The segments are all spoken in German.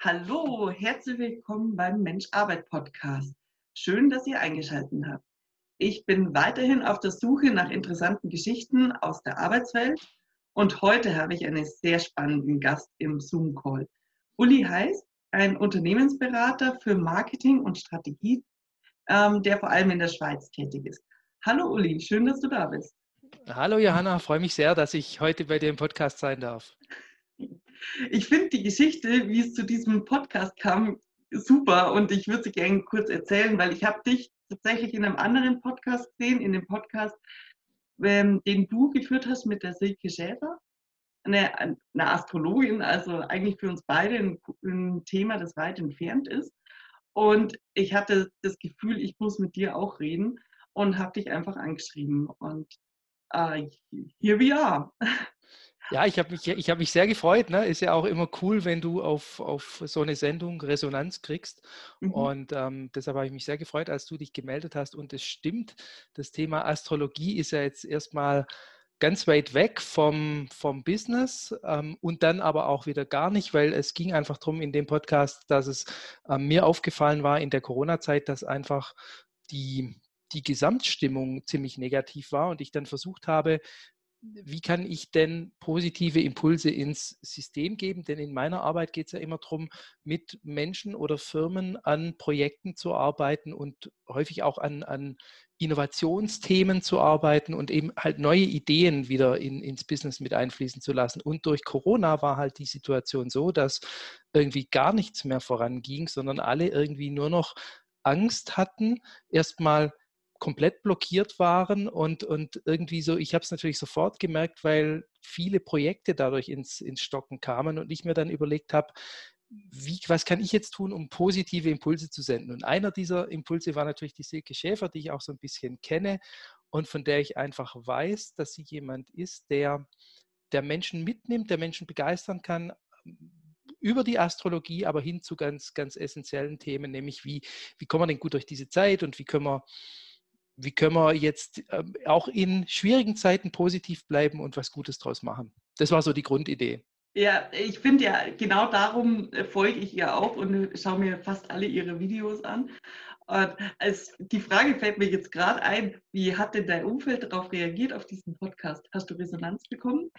Hallo, herzlich willkommen beim Mensch-Arbeit-Podcast. Schön, dass ihr eingeschaltet habt. Ich bin weiterhin auf der Suche nach interessanten Geschichten aus der Arbeitswelt und heute habe ich einen sehr spannenden Gast im Zoom-Call. Uli heißt ein Unternehmensberater für Marketing und Strategie, ähm, der vor allem in der Schweiz tätig ist. Hallo Uli, schön, dass du da bist. Hallo Johanna, freue mich sehr, dass ich heute bei dir im Podcast sein darf. Ich finde die Geschichte, wie es zu diesem Podcast kam, super und ich würde sie gerne kurz erzählen, weil ich habe dich tatsächlich in einem anderen Podcast gesehen, in dem Podcast, ähm, den du geführt hast mit der Silke Schäfer, eine, eine Astrologin, also eigentlich für uns beide ein, ein Thema, das weit entfernt ist. Und ich hatte das Gefühl, ich muss mit dir auch reden und habe dich einfach angeschrieben. Und uh, here we are. Ja, ich habe mich, hab mich sehr gefreut. Ne? Ist ja auch immer cool, wenn du auf, auf so eine Sendung Resonanz kriegst. Mhm. Und ähm, deshalb habe ich mich sehr gefreut, als du dich gemeldet hast. Und es stimmt, das Thema Astrologie ist ja jetzt erstmal ganz weit weg vom, vom Business ähm, und dann aber auch wieder gar nicht, weil es ging einfach darum in dem Podcast, dass es ähm, mir aufgefallen war in der Corona-Zeit, dass einfach die, die Gesamtstimmung ziemlich negativ war und ich dann versucht habe, wie kann ich denn positive Impulse ins System geben? Denn in meiner Arbeit geht es ja immer darum, mit Menschen oder Firmen an Projekten zu arbeiten und häufig auch an, an Innovationsthemen zu arbeiten und eben halt neue Ideen wieder in, ins Business mit einfließen zu lassen. Und durch Corona war halt die Situation so, dass irgendwie gar nichts mehr voranging, sondern alle irgendwie nur noch Angst hatten, erstmal komplett blockiert waren und, und irgendwie so, ich habe es natürlich sofort gemerkt, weil viele Projekte dadurch ins, ins Stocken kamen und ich mir dann überlegt habe, wie, was kann ich jetzt tun, um positive Impulse zu senden? Und einer dieser Impulse war natürlich die Silke Schäfer, die ich auch so ein bisschen kenne und von der ich einfach weiß, dass sie jemand ist, der, der Menschen mitnimmt, der Menschen begeistern kann, über die Astrologie, aber hin zu ganz, ganz essentiellen Themen, nämlich wie, wie kommen wir denn gut durch diese Zeit und wie können wir wie können wir jetzt ähm, auch in schwierigen Zeiten positiv bleiben und was Gutes draus machen? Das war so die Grundidee. Ja, ich finde ja, genau darum äh, folge ich ihr auch und schaue mir fast alle ihre Videos an. Und als, die Frage fällt mir jetzt gerade ein, wie hat denn dein Umfeld darauf reagiert, auf diesen Podcast? Hast du Resonanz bekommen?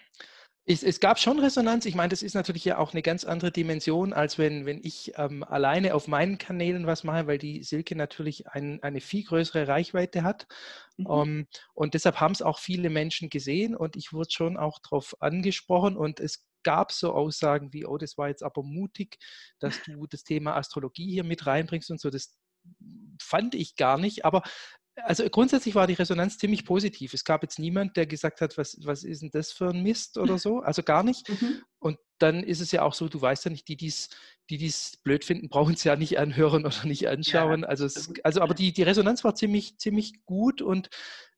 Es, es, gab schon Resonanz. Ich meine, das ist natürlich ja auch eine ganz andere Dimension, als wenn, wenn ich ähm, alleine auf meinen Kanälen was mache, weil die Silke natürlich ein, eine viel größere Reichweite hat. Mhm. Um, ähm, und deshalb haben es auch viele Menschen gesehen und ich wurde schon auch darauf angesprochen und es gab so Aussagen wie, oh, das war jetzt aber mutig, dass du das Thema Astrologie hier mit reinbringst und so. Das fand ich gar nicht, aber also grundsätzlich war die Resonanz ziemlich positiv. Es gab jetzt niemand, der gesagt hat, was, was ist denn das für ein Mist oder so. Also gar nicht. Mhm. Und dann ist es ja auch so, du weißt ja nicht, die dies, die dies blöd finden, brauchen es ja nicht anhören oder nicht anschauen. Ja. Also, es, also aber die, die Resonanz war ziemlich, ziemlich gut und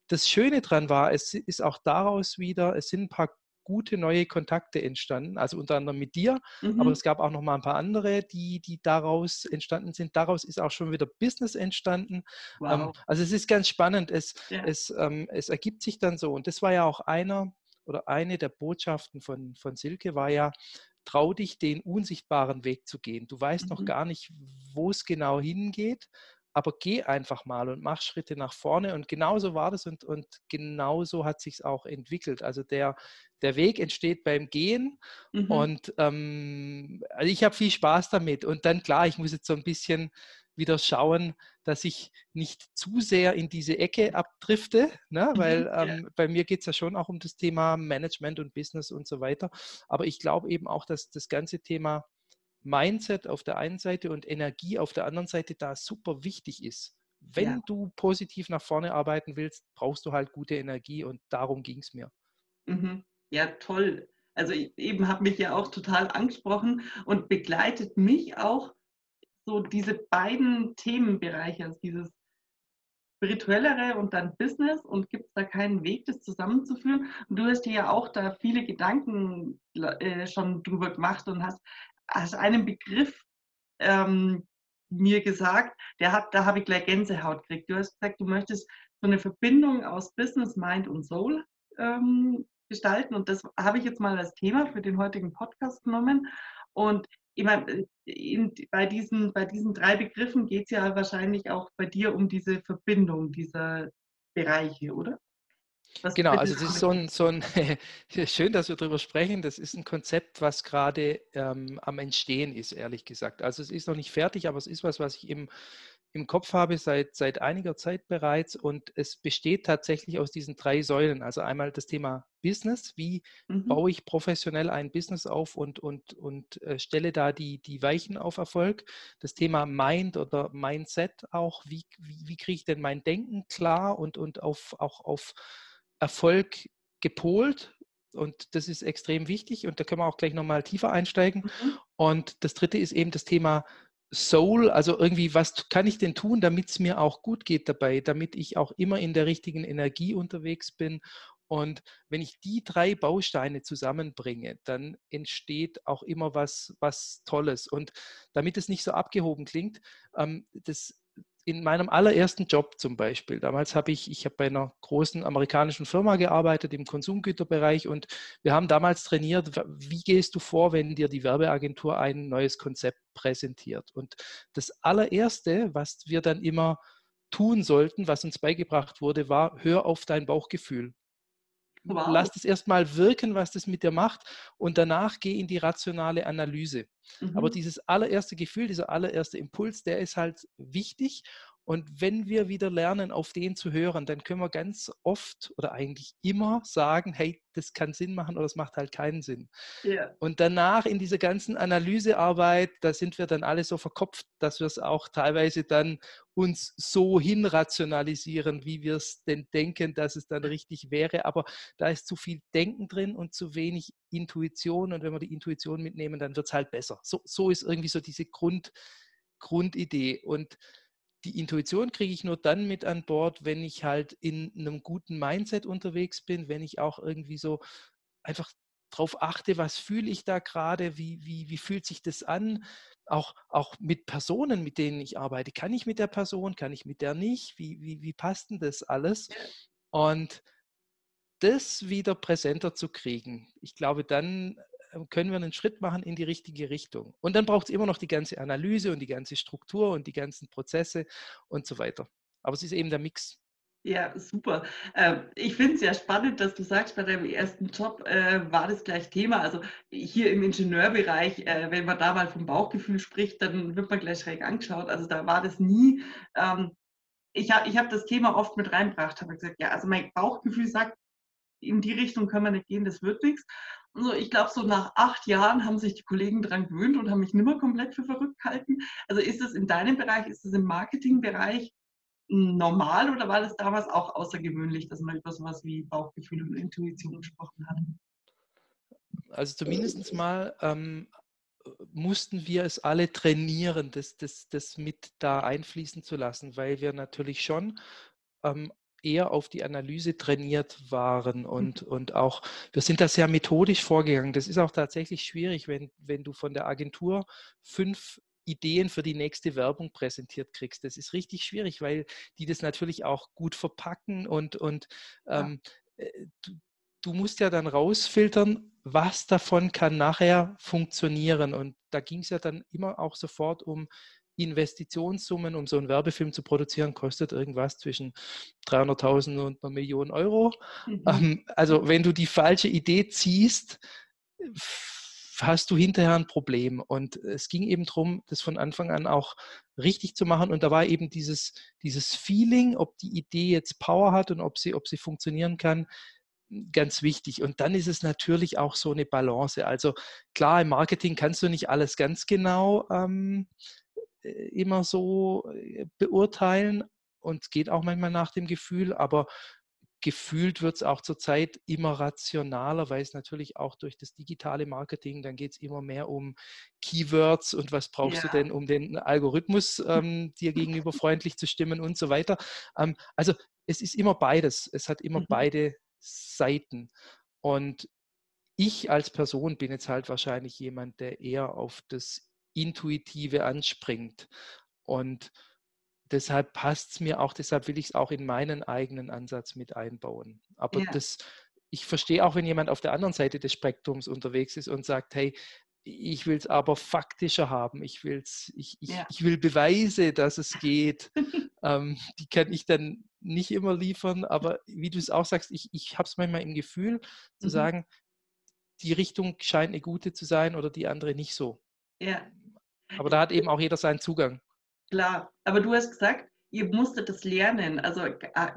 das Schöne dran war, es ist auch daraus wieder, es sind ein paar gute neue Kontakte entstanden, also unter anderem mit dir, mhm. aber es gab auch noch mal ein paar andere, die, die daraus entstanden sind. Daraus ist auch schon wieder Business entstanden. Ähm, wow. Also es ist ganz spannend. Es, ja. es, ähm, es ergibt sich dann so. Und das war ja auch einer oder eine der Botschaften von, von Silke, war ja, trau dich, den unsichtbaren Weg zu gehen. Du weißt mhm. noch gar nicht, wo es genau hingeht, aber geh einfach mal und mach Schritte nach vorne. Und genauso war das und, und genauso hat sich es auch entwickelt. Also der, der Weg entsteht beim Gehen mhm. und ähm, also ich habe viel Spaß damit. Und dann klar, ich muss jetzt so ein bisschen wieder schauen, dass ich nicht zu sehr in diese Ecke abdrifte, ne? Mhm, weil ähm, bei mir geht es ja schon auch um das Thema Management und Business und so weiter. Aber ich glaube eben auch, dass das ganze Thema Mindset auf der einen Seite und Energie auf der anderen Seite da super wichtig ist. Wenn ja. du positiv nach vorne arbeiten willst, brauchst du halt gute Energie und darum ging es mir. Mhm. Ja, toll. Also eben hat mich ja auch total angesprochen und begleitet mich auch so diese beiden Themenbereiche, also dieses spirituellere und dann Business und gibt es da keinen Weg, das zusammenzuführen? Und du hast dir ja auch da viele Gedanken äh, schon drüber gemacht und hast hast einen Begriff ähm, mir gesagt, der hat, da habe ich gleich Gänsehaut gekriegt. Du hast gesagt, du möchtest so eine Verbindung aus Business, Mind und Soul ähm, gestalten und das habe ich jetzt mal als Thema für den heutigen Podcast genommen. Und ich meine, in, bei, diesen, bei diesen drei Begriffen geht es ja wahrscheinlich auch bei dir um diese Verbindung dieser Bereiche, oder? Was genau, also das ist so ein, so ein schön, dass wir darüber sprechen. Das ist ein Konzept, was gerade ähm, am Entstehen ist, ehrlich gesagt. Also es ist noch nicht fertig, aber es ist was, was ich im, im Kopf habe seit, seit einiger Zeit bereits. Und es besteht tatsächlich aus diesen drei Säulen. Also einmal das Thema Business. Wie mhm. baue ich professionell ein Business auf und, und, und äh, stelle da die, die Weichen auf Erfolg? Das Thema Mind oder Mindset auch. Wie, wie, wie kriege ich denn mein Denken klar und, und auf, auch auf Erfolg gepolt? Und das ist extrem wichtig und da können wir auch gleich nochmal tiefer einsteigen. Mhm. Und das dritte ist eben das Thema Soul, also irgendwie, was kann ich denn tun, damit es mir auch gut geht dabei, damit ich auch immer in der richtigen Energie unterwegs bin. Und wenn ich die drei Bausteine zusammenbringe, dann entsteht auch immer was, was Tolles. Und damit es nicht so abgehoben klingt, ähm, das in meinem allerersten Job zum Beispiel, damals habe ich, ich habe bei einer großen amerikanischen Firma gearbeitet im Konsumgüterbereich und wir haben damals trainiert, wie gehst du vor, wenn dir die Werbeagentur ein neues Konzept präsentiert. Und das allererste, was wir dann immer tun sollten, was uns beigebracht wurde, war, hör auf dein Bauchgefühl. Wow. Lass es erstmal wirken, was das mit dir macht und danach geh in die rationale Analyse. Mhm. Aber dieses allererste Gefühl, dieser allererste Impuls, der ist halt wichtig und wenn wir wieder lernen, auf den zu hören, dann können wir ganz oft oder eigentlich immer sagen, hey, das kann Sinn machen oder es macht halt keinen Sinn. Yeah. Und danach in dieser ganzen Analysearbeit, da sind wir dann alle so verkopft, dass wir es auch teilweise dann uns so hinrationalisieren, wie wir es denn denken, dass es dann richtig wäre. Aber da ist zu viel Denken drin und zu wenig Intuition. Und wenn wir die Intuition mitnehmen, dann wird es halt besser. So, so ist irgendwie so diese Grund, Grundidee. Und die Intuition kriege ich nur dann mit an Bord, wenn ich halt in einem guten Mindset unterwegs bin, wenn ich auch irgendwie so einfach darauf achte, was fühle ich da gerade, wie, wie, wie fühlt sich das an, auch, auch mit Personen, mit denen ich arbeite. Kann ich mit der Person, kann ich mit der nicht, wie, wie, wie passt denn das alles? Und das wieder präsenter zu kriegen, ich glaube, dann können wir einen Schritt machen in die richtige Richtung. Und dann braucht es immer noch die ganze Analyse und die ganze Struktur und die ganzen Prozesse und so weiter. Aber es ist eben der Mix. Ja, super. Ähm, ich finde es ja spannend, dass du sagst, bei deinem ersten Job äh, war das gleich Thema. Also hier im Ingenieurbereich, äh, wenn man da mal vom Bauchgefühl spricht, dann wird man gleich schräg angeschaut. Also da war das nie. Ähm, ich habe ich hab das Thema oft mit reingebracht, habe gesagt, ja, also mein Bauchgefühl sagt, in die Richtung können wir nicht gehen, das wird nichts. So, ich glaube, so nach acht Jahren haben sich die Kollegen daran gewöhnt und haben mich nicht mehr komplett für verrückt gehalten. Also ist das in deinem Bereich, ist das im Marketingbereich normal oder war das damals auch außergewöhnlich, dass man über sowas wie Bauchgefühl und Intuition gesprochen hat? Also zumindest mal ähm, mussten wir es alle trainieren, das, das, das mit da einfließen zu lassen, weil wir natürlich schon ähm, eher auf die Analyse trainiert waren mhm. und, und auch, wir sind da sehr methodisch vorgegangen. Das ist auch tatsächlich schwierig, wenn, wenn du von der Agentur fünf Ideen für die nächste Werbung präsentiert kriegst. Das ist richtig schwierig, weil die das natürlich auch gut verpacken und, und ähm, ja. Äh, du, du musst ja dann rausfiltern, was davon kann nachher funktionieren. Und da ging es ja dann immer auch sofort um Investitionssummen, um so einen Werbefilm zu produzieren, kostet irgendwas zwischen 300.000 und einer Million Euro. Mhm. Ähm, also wenn du die falsche Idee ziehst, hast du hinterher ein Problem. Und es ging eben darum, das von Anfang an auch richtig zu machen. Und da war eben dieses, dieses Feeling, ob die Idee jetzt Power hat und ob sie, ob sie funktionieren kann, ganz wichtig. Und dann ist es natürlich auch so eine Balance. Also klar, im Marketing kannst du nicht alles ganz genau ähm, äh, immer so äh, beurteilen und es geht auch manchmal nach dem Gefühl, aber gefühlt wird es auch zurzeit immer rationaler, weil es natürlich auch durch das digitale Marketing, dann geht es immer mehr um Keywords und was brauchst ja. du denn, um den Algorithmus ähm, dir gegenüber freundlich zu stimmen und so weiter. Ähm, also es ist immer beides, es hat immer mhm. beide Seiten. Und ich als Person bin jetzt halt wahrscheinlich jemand, der eher auf das Intuitive anspringt. Und deshalb passt es mir auch, deshalb will ich es auch in meinen eigenen Ansatz mit einbauen. Aber ja. das, ich verstehe auch, wenn jemand auf der anderen Seite des Spektrums unterwegs ist und sagt, hey, ich will es aber faktischer haben. Ich, will's, ich, ich, ja. ich will Beweise, dass es geht. ähm, die kann ich dann nicht immer liefern, aber wie du es auch sagst, ich, ich habe es manchmal im Gefühl zu mhm. sagen, die Richtung scheint eine gute zu sein oder die andere nicht so. Ja. Aber da hat eben auch jeder seinen Zugang. Klar, aber du hast gesagt, ihr musstet das lernen. Also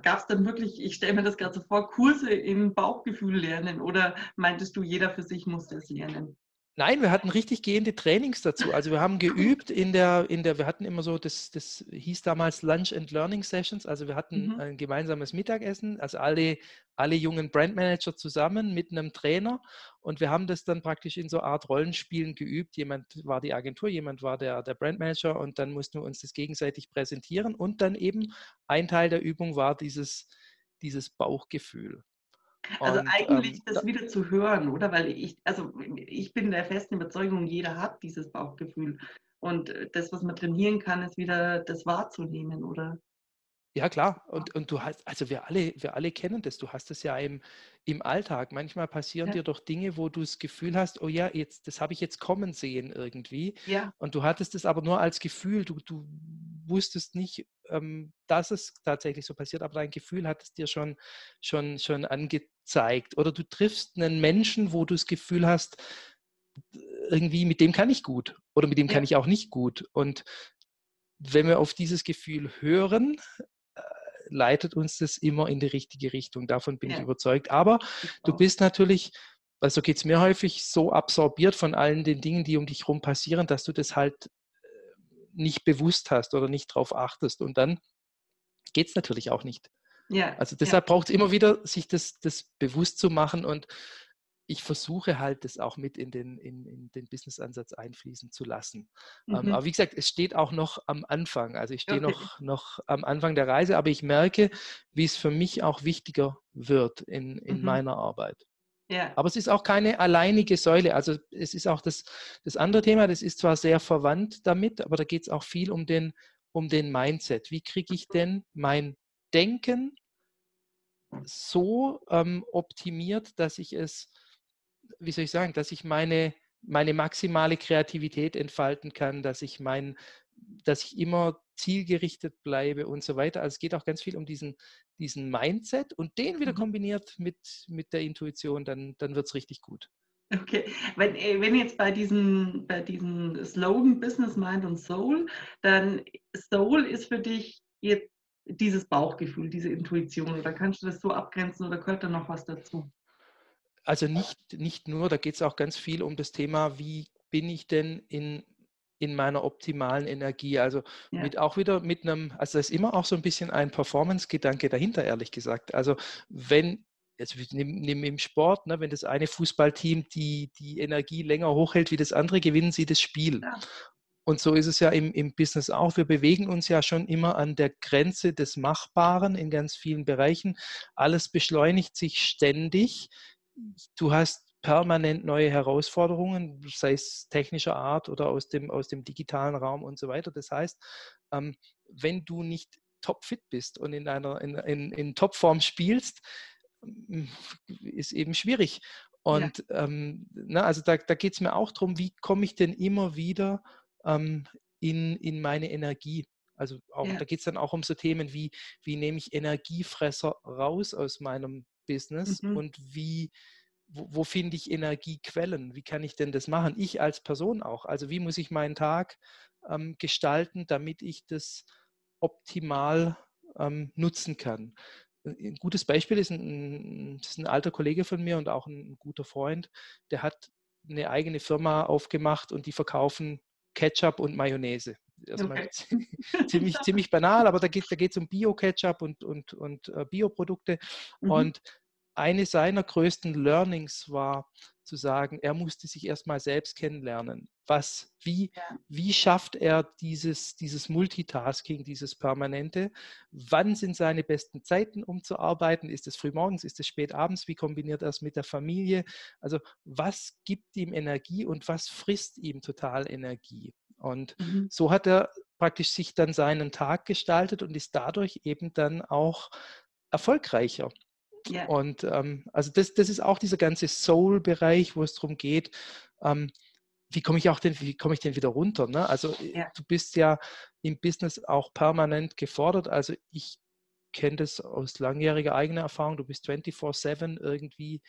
gab es dann wirklich, ich stelle mir das gerade so vor, Kurse im Bauchgefühl lernen oder meintest du, jeder für sich musste es lernen? Nein, wir hatten richtig gehende Trainings dazu. Also wir haben geübt in der, in der, wir hatten immer so, das, das hieß damals Lunch and Learning Sessions. Also wir hatten mhm. ein gemeinsames Mittagessen, also alle, alle jungen Brandmanager zusammen mit einem Trainer. Und wir haben das dann praktisch in so einer Art Rollenspielen geübt. Jemand war die Agentur, jemand war der, der Brandmanager und dann mussten wir uns das gegenseitig präsentieren. Und dann eben ein Teil der Übung war dieses, dieses Bauchgefühl. Also und, eigentlich ähm, das wieder zu hören, oder? Weil ich, also ich bin der festen Überzeugung, jeder hat dieses Bauchgefühl. Und äh, das, was man trainieren kann, ist wieder das wahrzunehmen, oder? Ja, klar. Und, und du hast, also wir alle, wir alle kennen das. Du hast es ja im, im Alltag. Manchmal passieren ja. dir doch Dinge, wo du das Gefühl hast, oh ja, jetzt, das habe ich jetzt kommen sehen irgendwie. Ja. Und du hattest es aber nur als Gefühl. Du, du wusstest nicht, ähm, dass es tatsächlich so passiert, aber dein Gefühl hat es dir schon, schon, schon angezeigt. Oder du triffst einen Menschen, wo du das Gefühl hast, irgendwie mit dem kann ich gut oder mit dem kann ich auch nicht gut. Und wenn wir auf dieses Gefühl hören, äh, leitet uns das immer in die richtige Richtung. Davon bin ja. ich überzeugt. Aber du bist natürlich, also geht es mir häufig, so absorbiert von allen den Dingen, die um dich herum passieren, dass du das halt nicht bewusst hast oder nicht darauf achtest. Und dann geht es natürlich auch nicht. Ja, also deshalb ja. braucht es immer wieder, sich das, das bewusst zu machen und ich versuche halt, das auch mit in den, in, in den Business-Ansatz einfließen zu lassen. Ähm, mhm. aber wie gesagt, es steht auch noch am Anfang. Also ich stehe okay. noch, noch am Anfang der Reise, aber ich merke, wie es für mich auch wichtiger wird in, in mhm. meiner Arbeit. Ja. Aber es ist auch keine alleinige Säule. Also es ist auch das, das andere Thema, das ist zwar sehr verwandt damit, aber da geht es auch viel um den, um den Mindset. Wie kriege ich denn mein Denken so ähm, optimiert, dass ich es, wie soll ich sagen, dass ich meine, meine maximale Kreativität entfalten kann, dass ich mein, dass ich immer zielgerichtet bleibe und so weiter. Also es geht auch ganz viel um diesen, diesen Mindset und den wieder mhm. kombiniert mit, mit der Intuition, dann, dann wird es richtig gut. Okay, wenn, äh, wenn jetzt bei diesem bei diesen Slogan Business, Mind und Soul, dann Soul ist für dich jetzt dieses Bauchgefühl, diese Intuition, oder kannst du das so abgrenzen oder gehört da noch was dazu? Also nicht, nicht nur, da geht es auch ganz viel um das Thema, wie bin ich denn in in meiner optimalen Energie. Also ja. mit auch wieder mit einem, also da ist immer auch so ein bisschen ein Performance-Gedanke dahinter, ehrlich gesagt. Also wenn, nehmen im Sport, ne, wenn das eine Fußballteam die, die Energie länger hochhält wie das andere, gewinnen sie das Spiel. Ja. Und so ist es ja im, im Business auch. Wir bewegen uns ja schon immer an der Grenze des Machbaren in ganz vielen Bereichen. Alles beschleunigt sich ständig. Du hast permanent neue Herausforderungen, sei es technischer Art oder aus dem, aus dem digitalen Raum und so weiter. Das heißt, ähm, wenn du nicht topfit bist und in einer in, in, in Topform spielst, mm, ist eben schwierig. Und ja. ähm, na, also da, da geht es mir auch darum, wie komme ich denn immer wieder ähm, in, in meine Energie. Also auch, ja. da geht es dann auch um so Themen wie, wie nehme ich Energiefresser raus aus meinem Business mhm. und wie, wo, wo finde ich Energiequellen? Wie kann ich denn das machen? Ich als Person auch. Also wie muss ich meinen Tag ähm, gestalten, damit ich das optimal ähm, nutzen kann? Ein gutes Beispiel ist ein, ist ein, alter Kollege von mir und auch ein guter Freund, der hat eine eigene Firma aufgemacht und die verkaufen Ketchup und Mayonnaise. Also okay. ziemlich, ziemlich banal, aber da geht es da um Bio-Ketchup und, und, und äh, Bioprodukte. Mhm. Und eine seiner größten Learnings war zu sagen, er musste sich erstmal selbst kennenlernen. Was, wie, ja. wie schafft er dieses, dieses Multitasking, dieses Permanente? Wann sind seine besten Zeiten, um zu arbeiten? Ist es frühmorgens? Ist es spät abends? Wie kombiniert er es mit der Familie? Also, was gibt ihm Energie und was frisst ihm total Energie? Und mhm. so hat er praktisch sich dann seinen Tag gestaltet und ist dadurch eben dann auch erfolgreicher. Yeah. Und ähm, also das, das ist auch dieser ganze Soul-Bereich, wo es darum geht, ähm, wie komme ich auch denn, wie komme ich denn wieder runter? Ne? Also äh, ja. du bist ja im Business auch permanent gefordert. Also ich kenne das aus langjähriger eigener Erfahrung. Du bist 24-7 irgendwie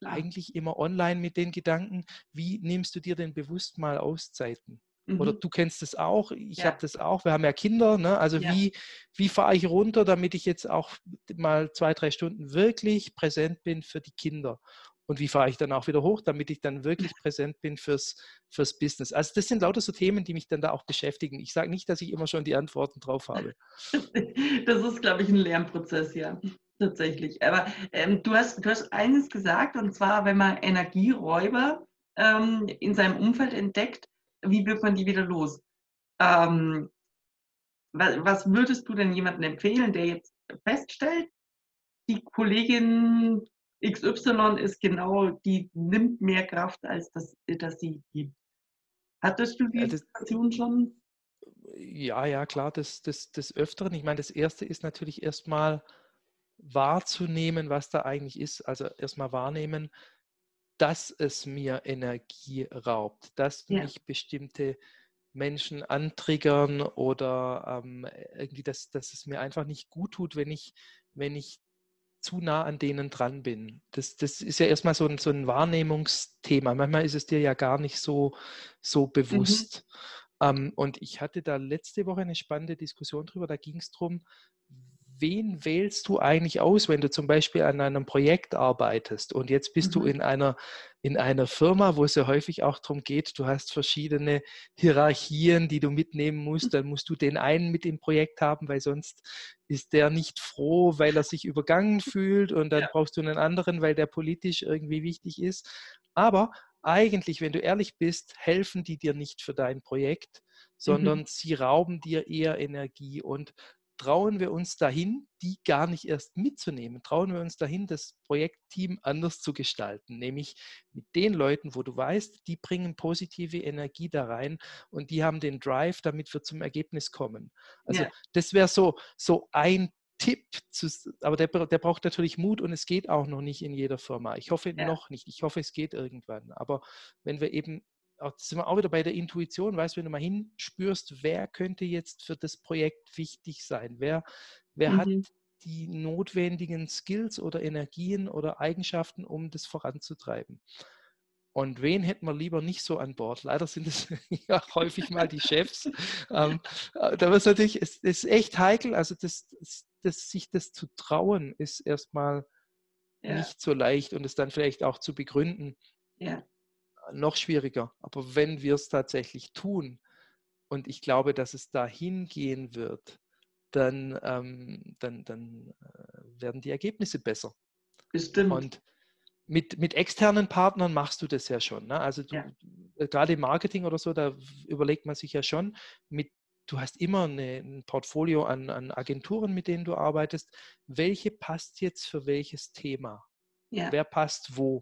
ja. eigentlich immer online mit den Gedanken. Wie nimmst du dir denn bewusst mal Auszeiten? Mhm. Oder du kennst es auch, ich ja. habe das auch, wir haben ja Kinder, ne? also ja. wie, wie fahre ich runter, damit ich jetzt auch mal zwei, drei Stunden wirklich präsent bin für die Kinder? Und wie fahre ich dann auch wieder hoch, damit ich dann wirklich präsent bin fürs, fürs Business? Also das sind lauter so Themen, die mich dann da auch beschäftigen. Ich sage nicht, dass ich immer schon die Antworten drauf habe. Das ist, glaube ich, ein Lernprozess, ja. Tatsächlich. Aber ähm, du, hast, du hast eines gesagt, und zwar, wenn man Energieräuber ähm, in seinem Umfeld entdeckt, wie wird man die wieder los? Ähm, was, würdest du denn jemandem empfehlen, der jetzt feststellt, die Kollegin XY ist genau, die nimmt mehr Kraft, als dass, dass sie gibt. Hattest du die ja, Situation schon? Ja, ja, klar, das, das, das Öfteren. Ich meine, das Erste ist natürlich erstmal wahrzunehmen, was da eigentlich ist. Also erstmal wahrnehmen, dass es mir Energie raubt, dass ja. mich bestimmte Menschen antriggern oder ähm, irgendwie, dass, dass es mir einfach nicht gut tut, wenn ich, wenn ich zu nah an denen dran bin. Das, das ist ja erstmal so ein, so ein Wahrnehmungsthema. Manchmal ist es dir ja gar nicht so, so mhm. bewusst. Mhm. Ähm, und ich hatte da letzte Woche eine spannende Diskussion drüber. Da ging es darum, wen wählst du eigentlich aus, wenn du zum Beispiel an einem Projekt arbeitest und jetzt bist mhm. du in einer, in einer Firma, wo es ja häufig auch darum geht, du hast verschiedene Hierarchien, die du mitnehmen musst, dann musst du den einen mit im Projekt haben, weil sonst ist der nicht froh, weil er sich übergangen fühlt und dann ja. brauchst du einen anderen, weil der politisch irgendwie wichtig ist. Aber eigentlich, wenn du ehrlich bist, helfen die dir nicht für dein Projekt, sondern mhm. sie rauben dir eher Energie und trauen wir uns dahin, die gar nicht erst mitzunehmen? Trauen wir uns dahin, das Projektteam anders zu gestalten, nämlich mit den Leuten, wo du weißt, die bringen positive Energie da rein und die haben den Drive, damit wir zum Ergebnis kommen. Also ja. das wäre so, so ein Tipp, zu, aber der, der braucht natürlich Mut und es geht auch noch nicht in jeder Firma. Ich hoffe ja. noch nicht. Ich hoffe, es geht irgendwann. Aber wenn wir eben auch, sind wir auch wieder bei der Intuition, weißt du, wenn du mal hinspürst, wer könnte jetzt für das Projekt wichtig sein? Wer, wer mhm. hat die notwendigen Skills oder Energien oder Eigenschaften, um das voranzutreiben? Und wen hätten wir lieber nicht so an Bord? Leider sind es ja häufig mal die Chefs. ähm, äh, da es natürlich, es ist echt heikel. Also das, das, sich das zu trauen, ist erstmal ja. nicht so leicht und es dann vielleicht auch zu begründen. Ja noch schwieriger. Aber wenn wir es tatsächlich tun, und ich glaube, dass es dahin gehen wird, dann, ähm, dann, dann äh, werden die Ergebnisse besser. Bestimmt. Und mit, mit externen Partnern machst du das ja schon. Ne? Also du, ja. Äh, gerade im Marketing oder so, da überlegt man sich ja schon, mit, du hast immer eine, ein Portfolio an, an Agenturen, mit denen du arbeitest. Welche passt jetzt für welches Thema? Ja. Wer passt wo?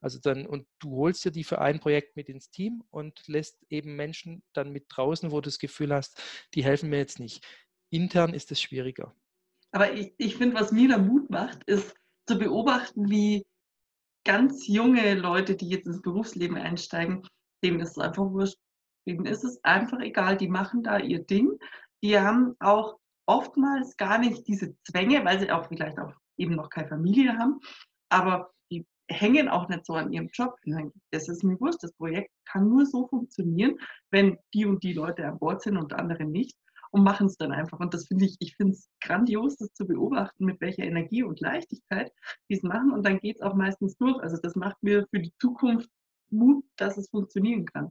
Also dann, und du holst dir die für ein Projekt mit ins Team und lässt eben Menschen dann mit draußen, wo du das Gefühl hast, die helfen mir jetzt nicht. Intern ist es schwieriger. Aber ich, ich finde, was mir da Mut macht, ist zu beobachten, wie ganz junge Leute, die jetzt ins Berufsleben einsteigen, denen ist es einfach wurscht. Denen ist es einfach egal, die machen da ihr Ding. Die haben auch oftmals gar nicht diese Zwänge, weil sie auch vielleicht auch eben noch keine Familie haben, aber hängen auch nicht so an ihrem Job. Das ist mir wurscht, das Projekt kann nur so funktionieren, wenn die und die Leute an Bord sind und andere nicht und machen es dann einfach. Und das finde ich, ich finde es grandios, das zu beobachten, mit welcher Energie und Leichtigkeit die es machen. Und dann geht es auch meistens durch. Also das macht mir für die Zukunft Mut, dass es funktionieren kann.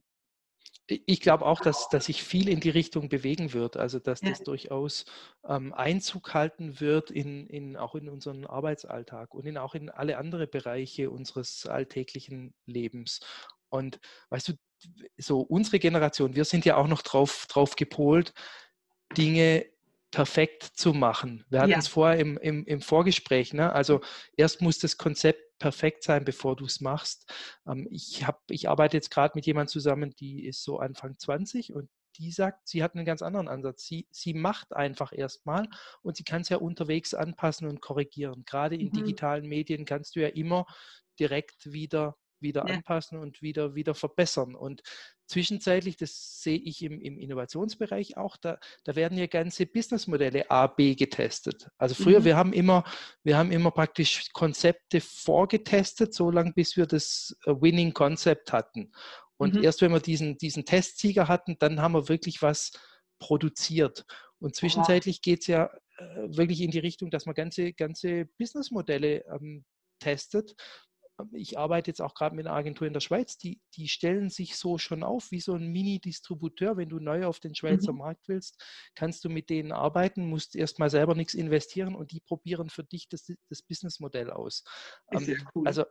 Ich glaube auch, dass, dass sich viel in die Richtung bewegen wird, also dass ja. das durchaus ähm, Einzug halten wird in, in, auch in unseren Arbeitsalltag und in, auch in alle anderen Bereiche unseres alltäglichen Lebens. Und weißt du, so unsere Generation, wir sind ja auch noch drauf, drauf gepolt, Dinge perfekt zu machen. Wir hatten ja. es vorher im, im, im Vorgespräch. Ne? Also erst muss das Konzept perfekt sein, bevor du es machst. Ähm, ich, hab, ich arbeite jetzt gerade mit jemandem zusammen, die ist so Anfang 20 und die sagt, sie hat einen ganz anderen Ansatz. Sie, sie macht einfach erstmal und sie kann es ja unterwegs anpassen und korrigieren. Gerade in mhm. digitalen Medien kannst du ja immer direkt wieder, wieder ja. anpassen und wieder, wieder verbessern. Und zwischenzeitlich, das sehe ich im, im Innovationsbereich auch, da, da, werden ja ganze Businessmodelle A, B getestet. Also früher, mhm. wir haben immer, wir haben immer praktisch Konzepte vorgetestet, so lange bis wir das äh, Winning Concept hatten. Und mhm. erst wenn wir diesen, diesen Testsieger hatten, dann haben wir wirklich was produziert. Und zwischenzeitlich geht es ja äh, wirklich in die Richtung, dass man ganze, ganze Businessmodelle ähm, testet ich arbeite jetzt auch gerade mit einer Agentur in der Schweiz, die, die stellen sich so schon auf wie so ein Mini-Distributeur. Wenn du neu auf den Schweizer mhm. Markt willst, kannst du mit denen arbeiten, musst erstmal selber nichts investieren und die probieren für dich das, das Businessmodell aus. Ähm, cool. Also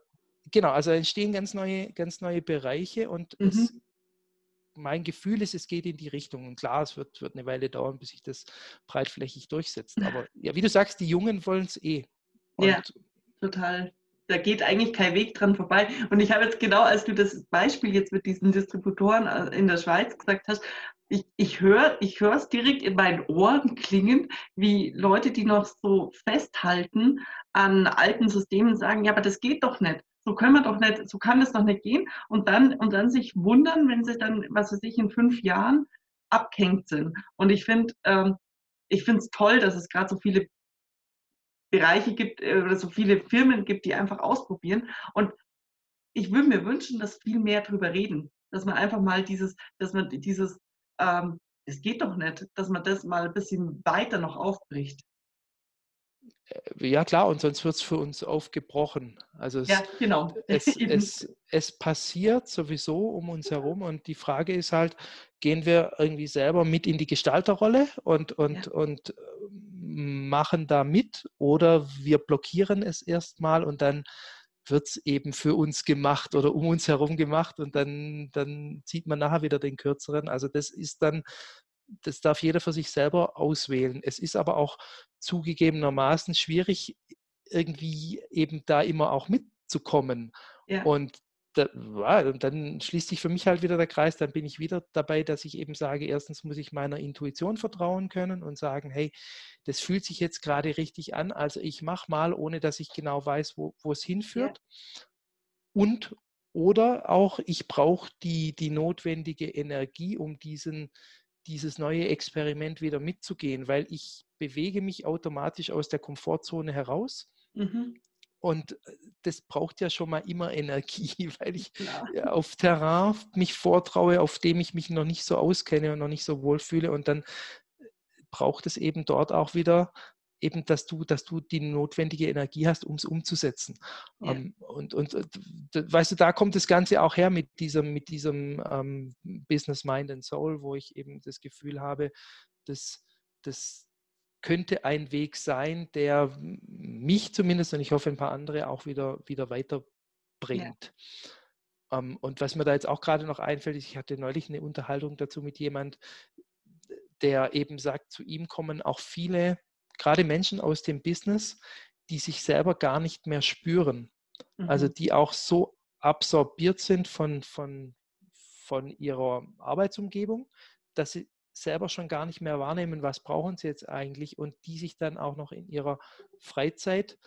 genau, also entstehen ganz neue, ganz neue Bereiche und mhm. es, mein Gefühl ist, es geht in die Richtung. Und klar, es wird, wird eine Weile dauern, bis sich das breitflächig durchsetzt. Aber ja, wie du sagst, die Jungen wollen es eh. Und ja, total da geht eigentlich kein Weg dran vorbei. Und ich habe jetzt genau, als du das Beispiel jetzt mit diesen Distributoren äh, in der Schweiz gesagt hast, ich, ich höre ich es direkt in meinen Ohren klingen, wie Leute, die noch so festhalten an alten Systemen, sagen, ja, aber das geht doch nicht. So können wir doch nicht, so kann es doch nicht gehen. Und dann, und dann sich wundern, wenn sie dann, was weiß ich, in fünf Jahren abgehängt sind. Und ich finde, ähm, ich finde es toll, dass es gerade so viele Bereiche gibt äh, oder so viele Firmen gibt, die einfach ausprobieren. Und ich würde mir wünschen, dass viel mehr darüber reden, dass man einfach mal dieses, dass man dieses, ähm, es geht doch nicht, dass man das mal ein bisschen weiter noch aufbricht. Äh, ja klar, und sonst wird es für uns aufgebrochen. Also es, ja, genau. es, es, es, passiert sowieso um uns herum und die Frage ist halt, gehen wir irgendwie selber mit in die Gestalterrolle und, und, ja. und machen da mit oder wir blockieren es erstmal und dann wird es eben für uns gemacht oder um uns herum gemacht und dann, dann zieht man nachher wieder den kürzeren. Also das ist dann, das darf jeder für sich selber auswählen. Es ist aber auch zugegebenermaßen schwierig, irgendwie eben da immer auch mitzukommen. Ja. Und da, dann schließt sich für mich halt wieder der Kreis, dann bin ich wieder dabei, dass ich eben sage, erstens muss ich meiner Intuition vertrauen können und sagen, hey, das fühlt sich jetzt gerade richtig an, also ich mache mal, ohne dass ich genau weiß, wo, wo es hinführt. Ja. Und oder auch, ich brauche die, die notwendige Energie, um diesen, dieses neue Experiment wieder mitzugehen, weil ich bewege mich automatisch aus der Komfortzone heraus. Mhm. Und äh, das braucht ja schon mal immer Energie, weil ich ja. auf Terrain mich vortraue, auf dem ich mich noch nicht so auskenne und noch nicht so wohlfühle. Und dann äh, braucht es eben dort auch wieder eben, dass du, dass du die notwendige Energie hast, um es umzusetzen. Ja. Um, ähm, und, und, äh, weißt du, da kommt das Ganze auch her mit diesem, mit diesem um, ähm, Business Mind and Soul, wo ich eben das Gefühl habe, dass, dass könnte ein Weg sein, der mich zumindest und ich hoffe ein paar andere auch wieder, wieder weiterbringt. Ja. Ähm, und was mir da jetzt auch gerade noch einfällt, ist, ich hatte neulich eine Unterhaltung dazu mit jemand, der eben sagt, zu ihm kommen auch viele, gerade Menschen aus dem Business, die sich selber gar nicht mehr spüren. Also mhm. Also die auch so absorbiert sind von, von, von ihrer Arbeitsumgebung, dass sie selber schon gar nicht mehr wahrnehmen, was brauchen sie jetzt eigentlich und die sich dann auch noch in ihrer Freizeit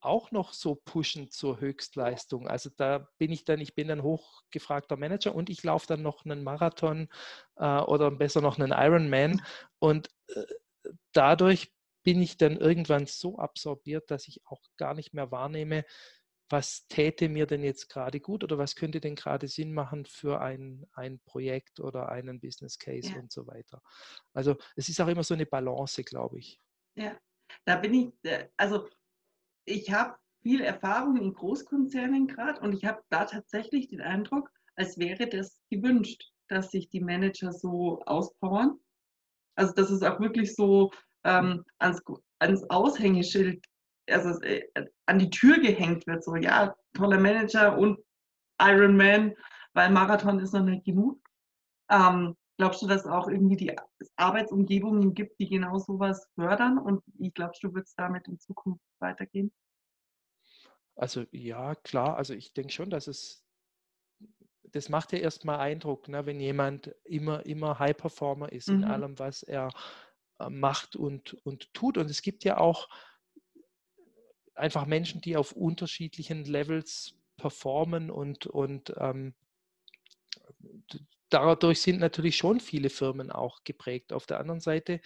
auch noch so pushen zur Höchstleistung. Also da bin ich dann, ich bin dann hochgefragter Manager und ich laufe dann noch einen Marathon äh, oder besser noch einen Ironman und äh, dadurch bin ich dann irgendwann so absorbiert, dass ich auch gar nicht mehr wahrnehme, was täte mir denn jetzt gerade gut oder was könnte denn gerade Sinn machen für ein, ein Projekt oder einen Business Case ja. und so weiter. Also es ist auch immer so eine Balance, glaube ich. Ja, da bin ich, äh, also ich habe viel Erfahrung in Großkonzernen gerade und ich habe da tatsächlich den Eindruck, als wäre das gewünscht, dass sich die Manager so auspowern. Also dass es auch wirklich so ähm, ans, ans Aushängeschild also äh, an die Tür gehängt wird, so ja, toller Manager und Ironman, weil Marathon ist noch nicht genug. Ähm, glaubst du, dass es auch irgendwie die Arbeitsumgebungen gibt, die genau sowas fördern? Und wie glaubst du, wird es damit in Zukunft weitergehen? Also ja, klar. Also ich denke schon, dass es, das macht ja erstmal Eindruck, ne, wenn jemand immer, immer High Performer ist mhm. in allem, was er äh, macht und, und tut. Und es gibt ja auch einfach Menschen, die auf unterschiedlichen Levels performen und, und ähm, dadurch sind natürlich schon viele Firmen auch geprägt. Auf der anderen Seite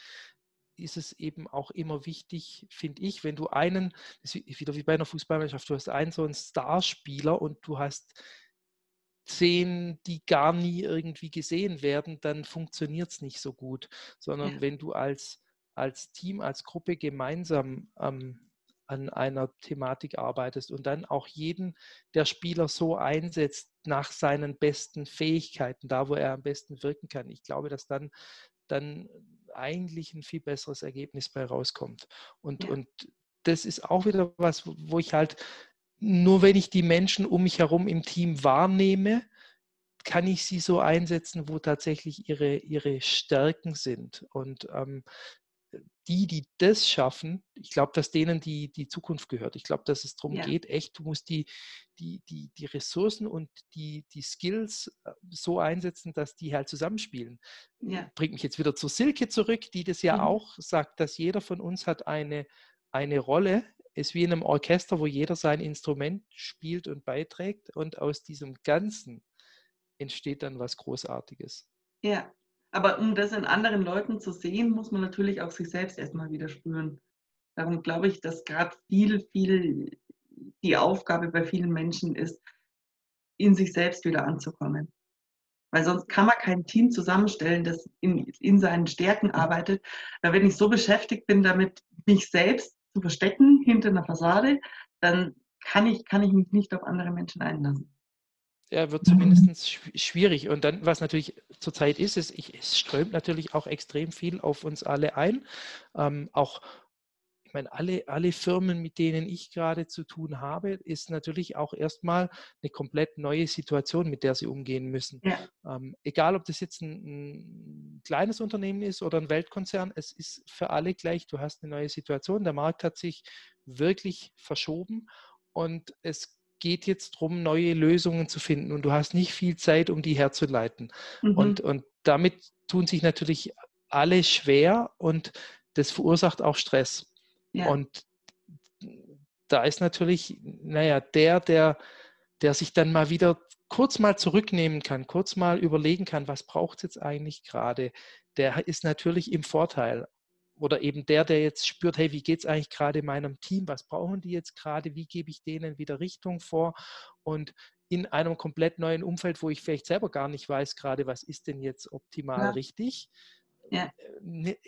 ist es eben auch immer wichtig, finde ich, wenn du einen, wieder wie bei einer Fußballmannschaft, du hast einen so einen Starspieler und du hast zehn, die gar nie irgendwie gesehen werden, dann funktioniert es nicht so gut, sondern ja. wenn du als, als Team, als Gruppe gemeinsam ähm, an einer Thematik arbeitest und dann auch jeden der Spieler so einsetzt nach seinen besten Fähigkeiten, da wo er am besten wirken kann. Ich glaube, dass dann, dann eigentlich ein viel besseres Ergebnis bei rauskommt. Und, ja. und das ist auch wieder was, wo ich halt, nur wenn ich die Menschen um mich herum im Team wahrnehme, kann ich sie so einsetzen, wo tatsächlich ihre, ihre Stärken sind. Und ähm, die, die das schaffen, ich glaube, dass denen die, die Zukunft gehört. Ich glaube, dass es darum ja. geht, echt, du musst die, die, die, die Ressourcen und die, die Skills äh, so einsetzen, dass die halt zusammenspielen. Ja. Bringt mich jetzt wieder zur Silke zurück, die das ja mhm. auch sagt, dass jeder von uns hat eine, eine Rolle, ist wie in einem Orchester, wo jeder sein Instrument spielt und beiträgt und aus diesem Ganzen entsteht dann was Großartiges. Ja, aber um das in anderen Leuten zu sehen, muss man natürlich auch sich selbst erstmal wieder spüren. Darum glaube ich, dass gerade viel, viel die Aufgabe bei vielen Menschen ist, in sich selbst wieder anzukommen. Weil sonst kann man kein Team zusammenstellen, das in, in seinen Stärken arbeitet. Weil wenn ich so beschäftigt bin, damit mich selbst zu verstecken hinter einer Fassade, dann kann ich, kann ich mich nicht auf andere Menschen einlassen ja, wird zumindest schwierig. Und dann, was natürlich zurzeit ist, ist, ich, es strömt natürlich auch extrem viel auf uns alle ein. Ähm, auch, ich meine, alle, alle Firmen, mit denen ich gerade zu tun habe, ist natürlich auch erstmal eine komplett neue Situation, mit der sie umgehen müssen. Ja. Ähm, egal, ob das jetzt ein, ein, kleines Unternehmen ist oder ein Weltkonzern, es ist für alle gleich. Du hast eine neue Situation. Der Markt hat sich wirklich verschoben und es geht jetzt darum, neue Lösungen zu finden und du hast nicht viel Zeit, um die herzuleiten. Mhm. Und, und damit tun sich natürlich alle schwer und das verursacht auch Stress. Ja. Und da ist natürlich, naja, der, der, der sich dann mal wieder kurz mal zurücknehmen kann, kurz mal überlegen kann, was braucht es jetzt eigentlich gerade, der ist natürlich im Vorteil oder eben der, der jetzt spürt, hey, wie geht es eigentlich gerade meinem Team, was brauchen die jetzt gerade, wie gebe ich denen wieder Richtung vor und in einem komplett neuen Umfeld, wo ich vielleicht selber gar nicht weiß gerade, was ist denn jetzt optimal ja. richtig. Ja. Äh, ne,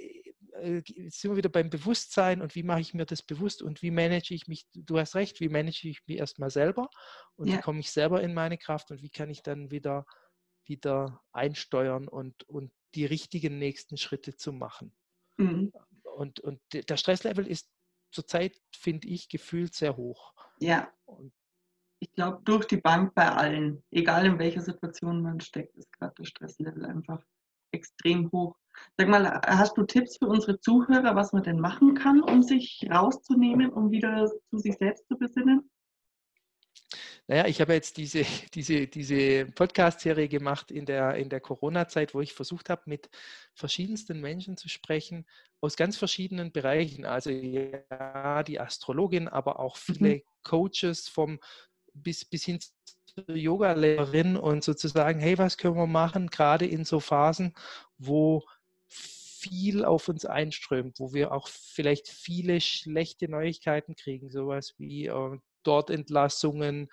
äh, jetzt sind wir wieder beim Bewusstsein und wie mache ich mir das bewusst und wie manage ich mich, du hast recht, wie manage ich mich erstmal selber und ja. wie komme ich selber in meine Kraft und wie kann ich dann wieder, wieder einsteuern und, und die richtigen nächsten Schritte zu machen. Mhm. Und, und der Stresslevel ist zurzeit, finde ich, gefühlt sehr hoch. Ja. Und ich glaube, durch die Bank bei allen, egal in welcher Situation man steckt, ist gerade das Stresslevel einfach extrem hoch. Sag mal, hast du Tipps für unsere Zuhörer, was man denn machen kann, um sich rauszunehmen, um wieder zu sich selbst zu besinnen? Naja, ich habe jetzt diese, diese, diese Podcast-Serie gemacht in der, in der Corona-Zeit, wo ich versucht habe, mit verschiedensten Menschen zu sprechen, aus ganz verschiedenen Bereichen. Also ja, die Astrologin, aber auch viele mhm. Coaches vom bis, bis hin zur Yoga-Lehrerin und sozusagen, hey, was können wir machen, gerade in so Phasen, wo viel auf uns einströmt, wo wir auch vielleicht viele schlechte Neuigkeiten kriegen, sowas wie äh, dort Entlassungen,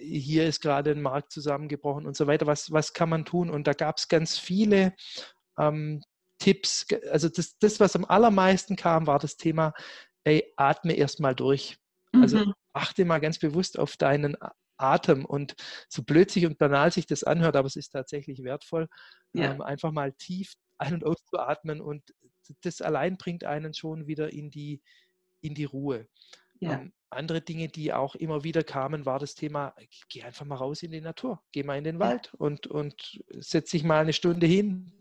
hier ist gerade ein Markt zusammengebrochen und so weiter. Was, was kann man tun? Und da gab es ganz viele ähm, Tipps. Also das, das, was am allermeisten kam, war das Thema, ey, atme erstmal durch. Also mhm. achte mal ganz bewusst auf deinen Atem und so blöd sich und banal sich das anhört, aber es ist tatsächlich wertvoll, ja. ähm, einfach mal tief ein- und auszuatmen und das allein bringt einen schon wieder in die, in die Ruhe. Ja. Ähm, andere Dinge, die auch immer wieder kamen, war das Thema, geh einfach mal raus in die Natur, geh mal in den Wald und, und setz dich mal eine Stunde hin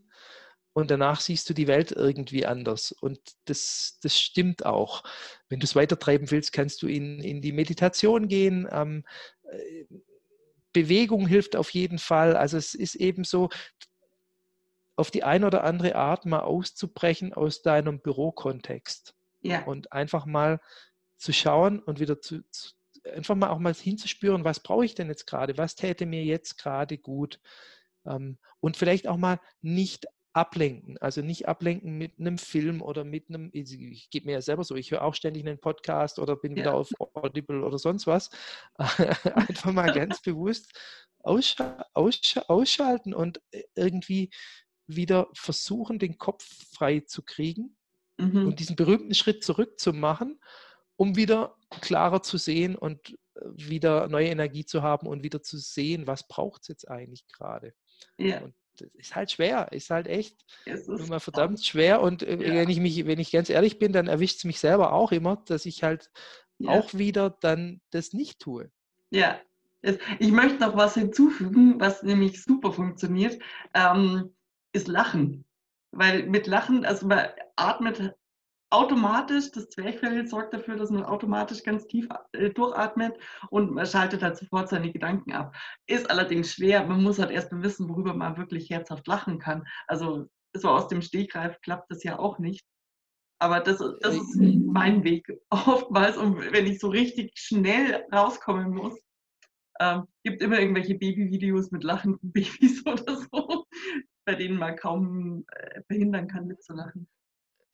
und danach siehst du die Welt irgendwie anders. Und das, das stimmt auch. Wenn du es weitertreiben willst, kannst du in, in die Meditation gehen. Ähm, äh, Bewegung hilft auf jeden Fall. Also es ist eben so, auf die eine oder andere Art mal auszubrechen aus deinem Bürokontext. Ja. Und einfach mal zu schauen und wieder zu, zu einfach mal auch mal hinzuspüren, was brauche ich denn jetzt gerade, was täte mir jetzt gerade gut, Ähm, und vielleicht auch mal nicht ablenken. Also nicht ablenken mit einem Film oder mit einem, ich gebe mir ja selber so, ich höre auch ständig einen Podcast oder bin ja. wieder auf Audible oder sonst was. Einfach mal ganz bewusst aussch aussch ausschalten und äh, irgendwie wieder versuchen, den Kopf frei zu kriegen mhm. und diesen berühmten Schritt zurück zu machen, um wieder klarer zu sehen und äh, wieder neue Energie zu haben und wieder zu sehen, was braucht es jetzt eigentlich gerade. Ja. Und das ist halt schwer, ist halt echt ist immer verdammt schwer. Und äh, ja. wenn ich mich, wenn ich ganz ehrlich bin, dann erwischt es mich selber auch immer, dass ich halt ja. auch wieder dann das nicht tue. Ja, ich möchte noch was hinzufügen, was nämlich super funktioniert, ähm, ist Lachen. Weil mit Lachen, also man atmet automatisch, das Zwerchfell sorgt dafür, dass man automatisch ganz tief äh, durchatmet und man schaltet halt sofort seine Gedanken ab. Ist allerdings schwer, man muss halt erst mal wissen, worüber man wirklich herzhaft lachen kann. Also so aus dem Stegreif klappt das ja auch nicht. Aber das, das ist mein Weg oftmals. Und wenn ich so richtig schnell rauskommen muss, ähm, gibt immer irgendwelche Babyvideos mit lachenden Babys oder so, bei denen man kaum äh, verhindern kann, mitzulachen.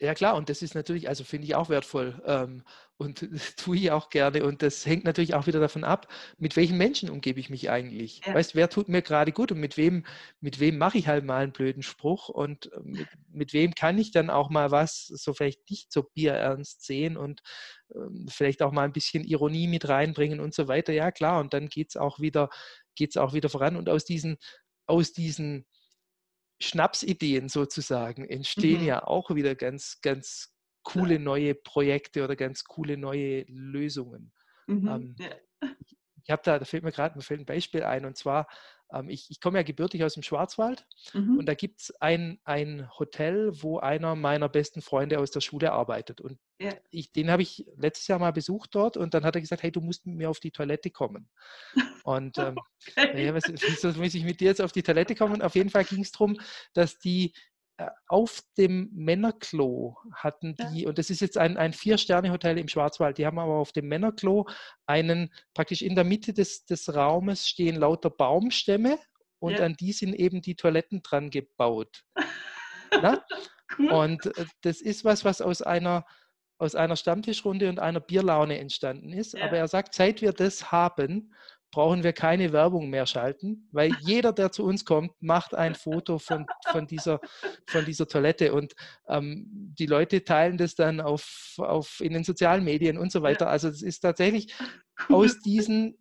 Ja klar, und das ist natürlich, also finde ich auch wertvoll ähm, und tue ich auch gerne. Und das hängt natürlich auch wieder davon ab, mit welchen Menschen umgebe ich mich eigentlich. Ja. Weißt, wer tut mir gerade gut und mit wem, mit wem mache ich halt mal einen blöden Spruch und mit, mit wem kann ich dann auch mal was so vielleicht nicht so bierernst sehen und ähm, vielleicht auch mal ein bisschen Ironie mit reinbringen und so weiter. Ja klar, und dann geht es auch wieder, geht's auch wieder voran. Und aus diesen, aus diesen Schnapsideen sozusagen entstehen mhm. ja auch wieder ganz, ganz coole neue Projekte oder ganz coole neue Lösungen. Mhm. Ähm, ja. Ich habe da, da fällt mir gerade ein Beispiel ein und zwar ähm, ich, ich komme ja gebürtig aus dem Schwarzwald mhm. und da gibt es ein, ein Hotel, wo einer meiner besten Freunde aus der Schule arbeitet. Und ja. ich, den habe ich letztes Jahr mal besucht dort und dann hat er gesagt, hey, du musst mit mir auf die Toilette kommen. Und ähm, okay. ja, was, wieso muss ich mit dir jetzt auf die Toilette kommen? Und auf jeden Fall ging es darum, dass die auf dem Männerklo hatten die, ja. und das ist jetzt ein, ein Vier-Sterne-Hotel im Schwarzwald, die haben aber auf dem Männerklo einen, praktisch in der Mitte des, des Raumes stehen lauter Baumstämme und ja. an die sind eben die Toiletten dran gebaut. cool. Und äh, das ist was, was aus einer, aus einer Stammtischrunde und einer Bierlaune entstanden ist. Ja. Aber er sagt, seit wir das haben, brauchen wir keine Werbung mehr schalten, weil jeder, der zu uns kommt, macht ein Foto von, von, dieser, von dieser Toilette und ähm, die Leute teilen das dann auf, auf in den sozialen Medien und so weiter. Also es ist tatsächlich aus diesen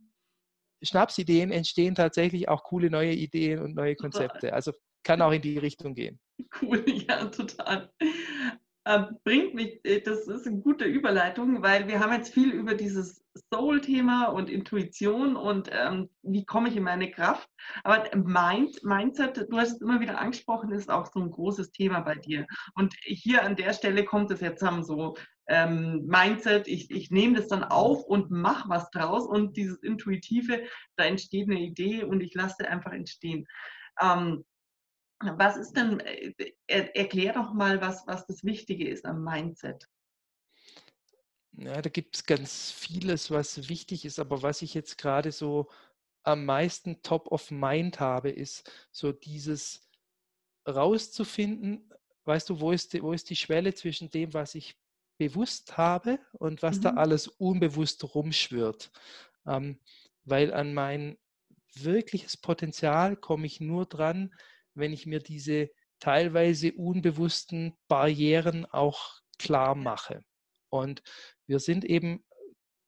Schnapsideen entstehen tatsächlich auch coole neue Ideen und neue Konzepte. Also kann auch in die Richtung gehen. Cool, ja, total. Ähm, bringt mich, äh, das ist eine gute Überleitung, weil wir haben jetzt viel über dieses Soul-Thema und Intuition und ähm, wie komme ich in meine Kraft. Aber Mind, Mindset, du hast es immer wieder angesprochen, ist auch so ein großes Thema bei dir. Und hier an der Stelle kommt es jetzt haben so ähm, Mindset, ich, ich nehme das dann auf und mache was draus und dieses Intuitive, da entsteht eine Idee und ich lasse einfach entstehen. Ähm, was ist denn, äh, er, erklär doch mal, was, was das Wichtige ist am Mindset. Ja, da gibt es ganz vieles, was wichtig ist, aber was ich jetzt gerade so am meisten top of mind habe, ist so dieses rauszufinden, weißt du, wo ist die, wo ist die Schwelle zwischen dem, was ich bewusst habe und was mhm. da alles unbewusst rumschwirrt. Ähm, weil an mein wirkliches Potenzial komme ich nur dran, wenn ich mir diese teilweise unbewussten Barrieren auch klar mache. Und wir sind eben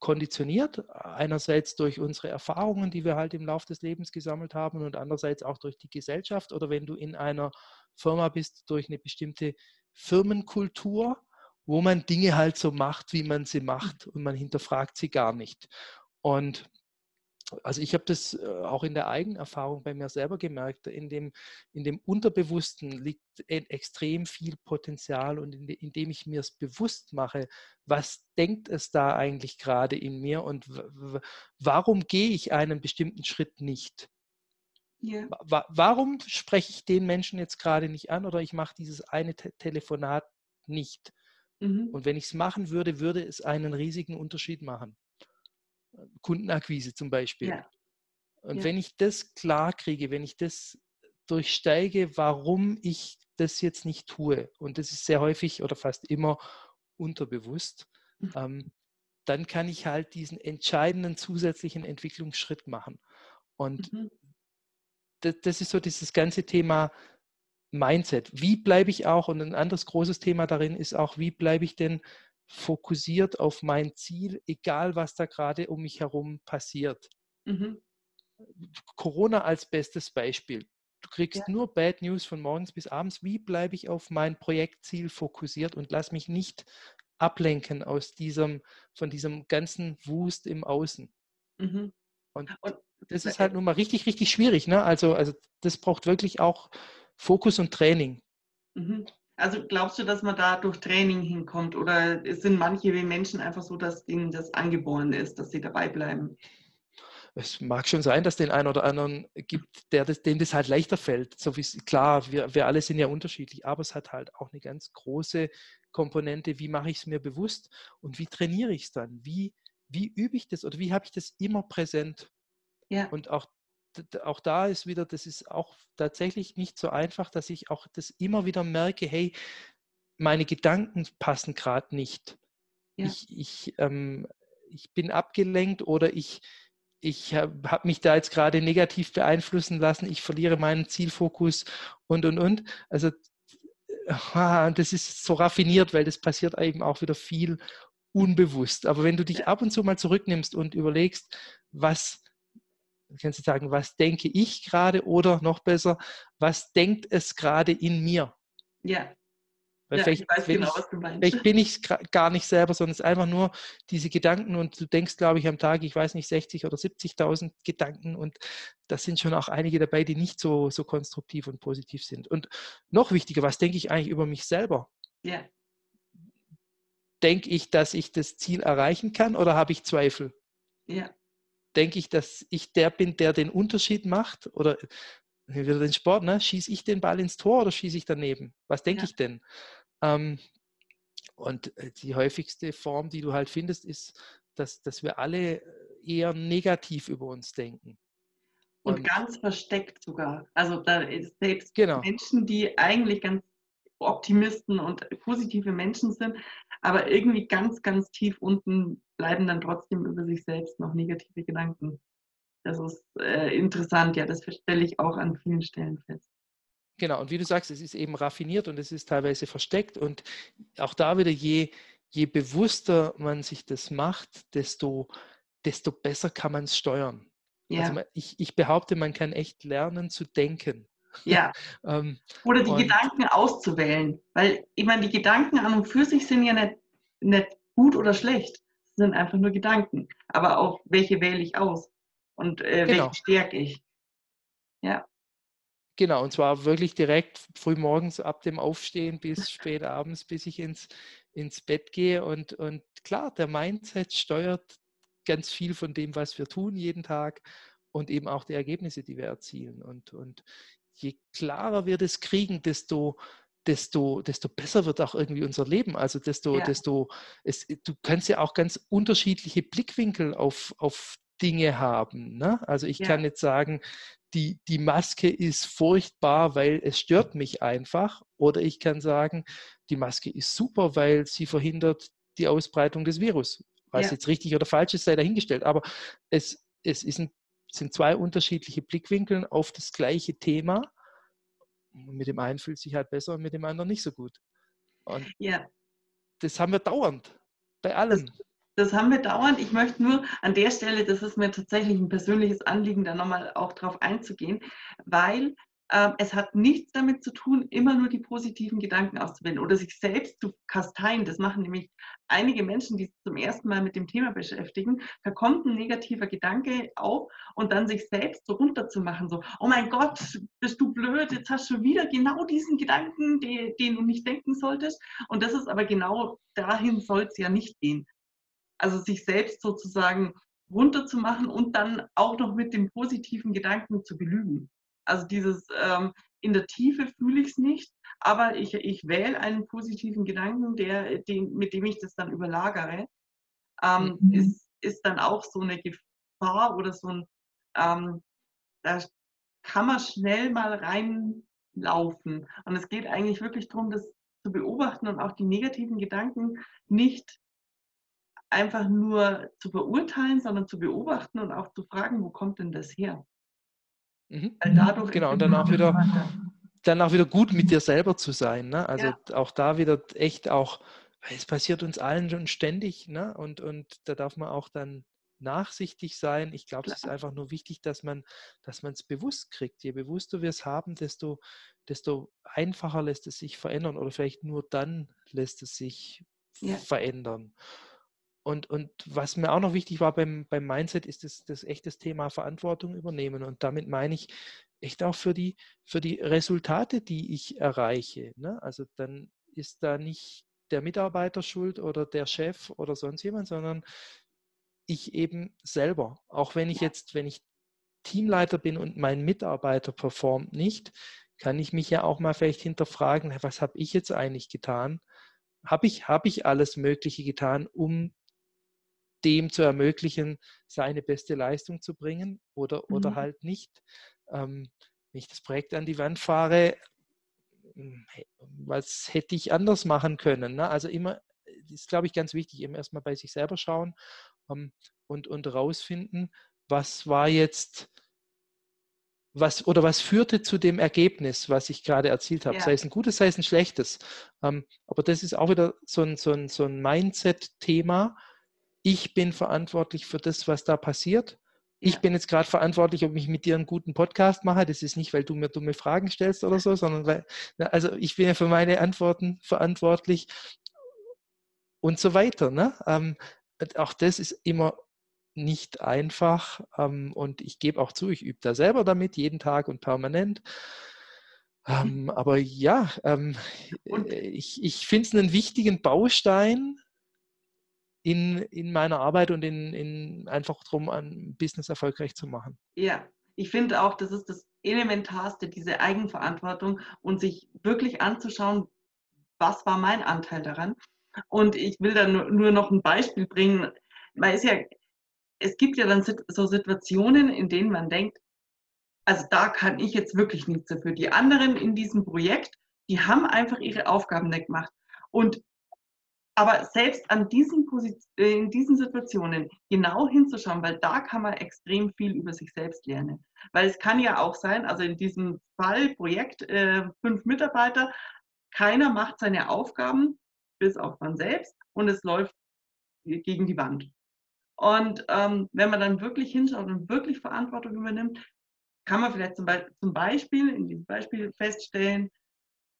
konditioniert, einerseits durch unsere Erfahrungen, die wir halt im Laufe des Lebens gesammelt haben und andererseits auch durch die Gesellschaft oder wenn du in einer Firma bist, durch eine bestimmte Firmenkultur, wo man Dinge halt so macht, wie man sie macht und man hinterfragt sie gar nicht. Und also ich habe das äh, auch in der Eigenerfahrung bei mir selber gemerkt, in dem, in dem Unterbewussten liegt extrem viel Potenzial und indem ich mir es bewusst mache, was denkt es da eigentlich gerade in mir und warum gehe ich einen bestimmten Schritt nicht? Yeah. Warum spreche ich den Menschen jetzt gerade nicht an oder ich mache dieses eine Te Telefonat nicht? Mhm. Und wenn ich es machen würde, würde es einen riesigen Unterschied machen. Kundenakquise zum Beispiel. Ja. Und ja. wenn ich das klar kriege, wenn ich das durchsteige, warum ich das jetzt nicht tue. Und das ist sehr häufig oder fast immer unterbewusst. Mhm. Ähm, dann kann ich halt diesen entscheidenden zusätzlichen Entwicklungsschritt machen. Und mhm. das, das, ist so dieses ganze Thema Mindset. Wie bleibe ich auch, und ein anderes großes Thema darin ist auch, wie bleibe ich denn fokussiert auf mein Ziel, egal was da gerade um mich herum passiert. Mhm. Corona als bestes Beispiel. Du kriegst ja. nur Bad News von morgens bis abends. Wie bleibe ich auf mein Projektziel fokussiert und lass mich nicht ablenken aus diesem, von diesem ganzen Wust im Außen? Mhm. Und, und das ist halt nun mal richtig, richtig schwierig. Ne? Also, also das braucht wirklich auch Fokus und Training. Mhm. Also glaubst du, dass man da durch Training hinkommt oder sind manche Menschen einfach so, dass ihnen das angeboren ist, dass sie dabei bleiben? es mag schon sein, dass den einen oder anderen gibt, der das, dem das halt leichter fällt. So wie klar, wir, wir alle sind ja unterschiedlich, aber es hat halt auch eine ganz große Komponente, wie mache ich es mir bewusst und wie trainiere ich es dann? Wie, wie übe ich das oder wie habe ich das immer präsent? Ja. Und auch, auch da ist wieder, das ist auch tatsächlich nicht so einfach, dass ich auch das immer wieder merke, hey, meine Gedanken passen gerade nicht. Ja. Ich, ich, ähm, ich bin abgelenkt oder ich, ich habe hab mich da jetzt gerade negativ beeinflussen lassen, ich verliere meinen Zielfokus und, und, und. Also das ist so raffiniert, weil das passiert eben auch wieder viel unbewusst. Aber wenn du dich ab und zu mal zurücknimmst und überlegst, was, kannst du sagen, was denke ich gerade oder noch besser, was denkt es gerade in mir? Ja. Weil ja, vielleicht, ich genau, ich, vielleicht, bin ich gar nicht selber, sondern es ist einfach nur diese Gedanken und du denkst, glaube ich, am Tag, ich weiß nicht, 60 oder 70.000 Gedanken und das sind schon auch einige dabei, die nicht so, so konstruktiv und positiv sind. Und noch wichtiger, was denke ich eigentlich über mich selber? Ja. Denke ich, dass ich das Ziel erreichen kann oder habe ich Zweifel? Ja. Denke ich, dass ich der bin, der den Unterschied macht? Oder wieder den Sport, ne? schieße ich den Ball ins Tor oder schieße ich daneben? Was denke ja. ich denn? Ähm, und äh, die häufigste Form, die du halt findest, ist, dass, dass wir alle eher negativ über uns denken. Und, und ganz versteckt sogar. Also da selbst genau. Menschen, die eigentlich ganz Optimisten und positive Menschen sind, aber irgendwie ganz, ganz tief unten bleiben dann trotzdem über sich selbst noch negative Gedanken. Das ist äh, interessant, ja, das stelle ich auch an vielen Stellen fest. Genau, und wie du sagst, es ist eben raffiniert und es ist teilweise versteckt. Und auch da wieder, je, je bewusster man sich das macht, desto, desto besser kann man es steuern. Ja. Also ich, ich behaupte, man kann echt lernen zu denken. Ja. ähm, Oder die Gedanken auszuwählen. Weil, ich meine, die Gedanken an und für sich sind ja nicht, nicht gut oder schlecht. Sind einfach nur Gedanken. Aber auch, welche wähle ich aus? Und äh, genau. welche stärke ich? Ja. Genau, und zwar wirklich direkt früh morgens ab dem Aufstehen bis spät abends, bis ich ins, ins Bett gehe. Und, und klar, der Mindset steuert ganz viel von dem, was wir tun jeden Tag und eben auch die Ergebnisse, die wir erzielen. Und, und je klarer wir das kriegen, desto, desto, desto besser wird auch irgendwie unser Leben. Also desto, ja. desto, es, du kannst ja auch ganz unterschiedliche Blickwinkel auf, auf Dinge haben. Ne? Also ich ja. kann jetzt sagen, die, die Maske ist furchtbar, weil es stört mich einfach. Oder ich kann sagen, die Maske ist super, weil sie verhindert die Ausbreitung des Virus. Was ja. jetzt richtig oder falsch ist, sei dahingestellt. Aber es, es ist ein, sind zwei unterschiedliche Blickwinkel auf das gleiche Thema. Mit dem einen fühlt sich halt besser und mit dem anderen nicht so gut. Und ja. das haben wir dauernd bei allem. Das, das haben wir dauernd. Ich möchte nur an der Stelle, das ist mir tatsächlich ein persönliches Anliegen, da nochmal auch drauf einzugehen, weil es hat nichts damit zu tun, immer nur die positiven Gedanken auszuwählen oder sich selbst zu kasteien. Das machen nämlich einige Menschen, die sich zum ersten Mal mit dem Thema beschäftigen. Da kommt ein negativer Gedanke auf und dann sich selbst so runterzumachen, so, oh mein Gott, bist du blöd, jetzt hast du wieder genau diesen Gedanken, den, den du nicht denken solltest. Und das ist aber genau dahin soll es ja nicht gehen. Also sich selbst sozusagen runterzumachen und dann auch noch mit dem positiven Gedanken zu belügen. Also dieses ähm, in der Tiefe fühle ich es nicht, aber ich, ich wähle einen positiven Gedanken, der, den, mit dem ich das dann überlagere. Ähm, mhm. ist, ist dann auch so eine Gefahr oder so ein, ähm, da kann man schnell mal reinlaufen. Und es geht eigentlich wirklich darum, das zu beobachten und auch die negativen Gedanken nicht einfach nur zu verurteilen, sondern zu beobachten und auch zu fragen, wo kommt denn das her? Mhm. Genau, und dann auch wieder, dann auch wieder gut mit dir selber zu sein. Ne? Also ja. auch da wieder echt auch, es passiert uns allen schon ständig, ne? Und, und da darf man auch dann nachsichtig sein. Ich glaube, es ist einfach nur wichtig, dass man dass es bewusst kriegt. Je bewusster wir es haben, desto, desto einfacher lässt es sich verändern oder vielleicht nur dann lässt es sich ja. verändern. Und, und was mir auch noch wichtig war beim, beim Mindset, ist das, das echtes Thema Verantwortung übernehmen. Und damit meine ich echt auch für die, für die Resultate, die ich erreiche. Ne? Also dann ist da nicht der Mitarbeiter schuld oder der Chef oder sonst jemand, sondern ich eben selber. Auch wenn ich jetzt, wenn ich Teamleiter bin und mein Mitarbeiter performt nicht, kann ich mich ja auch mal vielleicht hinterfragen, was habe ich jetzt eigentlich getan? Habe ich, hab ich alles Mögliche getan, um dem zu ermöglichen, seine beste Leistung zu bringen oder, mhm. oder halt nicht. Ähm, wenn ich das Projekt an die Wand fahre, hm, was hätte ich anders machen können? Ne? Also immer, das ist glaube ich ganz wichtig, eben erstmal bei sich selber schauen ähm, und, und rausfinden, was war jetzt, was oder was führte zu dem Ergebnis, was ich gerade erzielt habe, ja. sei es ein gutes, sei es ein schlechtes. Ähm, aber das ist auch wieder so ein, so ein, so ein Mindset-Thema, ich bin verantwortlich für das, was da passiert. Ich bin jetzt gerade verantwortlich, ob ich mit dir einen guten Podcast mache. Das ist nicht, weil du mir dumme Fragen stellst oder so, sondern weil, also ich bin ja für meine Antworten verantwortlich und so weiter. Ne? Ähm, auch das ist immer nicht einfach ähm, und ich gebe auch zu, ich übe da selber damit, jeden Tag und permanent. Ähm, aber ja, ähm, äh, ich, ich finde es einen wichtigen Baustein in, in meiner Arbeit und in, in einfach darum, ein Business erfolgreich zu machen. Ja, ich finde auch, das ist das Elementarste, diese Eigenverantwortung und sich wirklich anzuschauen, was war mein Anteil daran. Und ich will da nur, noch ein Beispiel bringen. Man ist ja, es gibt ja dann so Situationen, in denen man denkt, also da kann ich jetzt wirklich nichts dafür. Die anderen in diesem Projekt, die haben einfach ihre Aufgaben nicht gemacht. Und aber selbst an diesen äh, in diesen Situationen genau hinzuschauen, weil da kann man extrem viel über sich selbst lernen. Weil es kann ja auch sein, also in diesem Fall Projekt äh, fünf Mitarbeiter, keiner macht seine Aufgaben bis auf man selbst und es läuft gegen die Wand. Und ähm, wenn man dann wirklich hinschaut und wirklich Verantwortung übernimmt, kann man vielleicht zum, Be zum Beispiel in diesem Beispiel feststellen,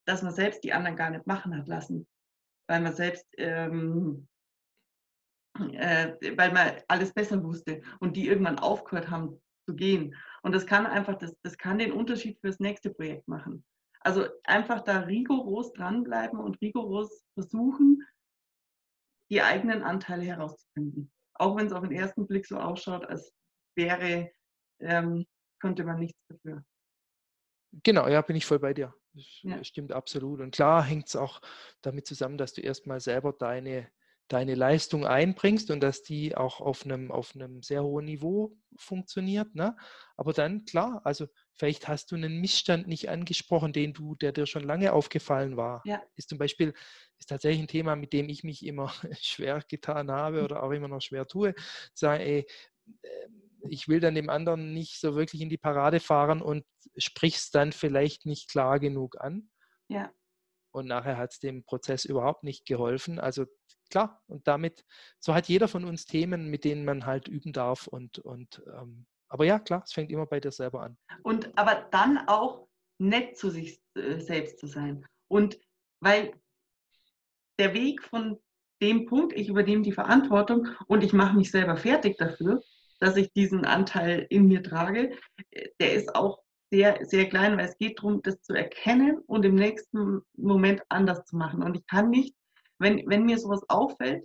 dass man selbst die anderen gar nicht machen hat lassen weil man selbst, ähm, äh, weil man alles besser wusste und die irgendwann aufgehört haben zu gehen. Und das kann einfach, das, das kann den Unterschied fürs nächste Projekt machen. Also einfach da rigoros dranbleiben und rigoros versuchen, die eigenen Anteile herauszufinden. Auch wenn es auf den ersten Blick so ausschaut, als wäre, ähm, konnte man nichts dafür. Genau, ja, bin ich voll bei dir. Das ja. stimmt absolut. Und klar hängt es auch damit zusammen, dass du erstmal selber deine, deine Leistung einbringst und dass die auch auf einem, auf einem sehr hohen Niveau funktioniert. Ne? Aber dann, klar, also vielleicht hast du einen Missstand nicht angesprochen, den du, der dir schon lange aufgefallen war. Ja. Ist zum Beispiel, ist tatsächlich ein Thema, mit dem ich mich immer schwer getan habe hm. oder auch immer noch schwer tue. Sagen, ey, ähm, ich will dann dem anderen nicht so wirklich in die Parade fahren und sprichst dann vielleicht nicht klar genug an. Ja. Und nachher hat es dem Prozess überhaupt nicht geholfen. Also klar, und damit, so hat jeder von uns Themen, mit denen man halt üben darf. Und, und ähm, aber ja, klar, es fängt immer bei dir selber an. Und aber dann auch nett zu sich äh, selbst zu sein. Und weil der Weg von dem Punkt, ich übernehme die Verantwortung und ich mache mich selber fertig dafür, dass ich diesen Anteil in mir trage, der ist auch sehr, sehr klein, weil es geht darum, das zu erkennen und im nächsten Moment anders zu machen. Und ich kann nicht, wenn, wenn mir sowas auffällt,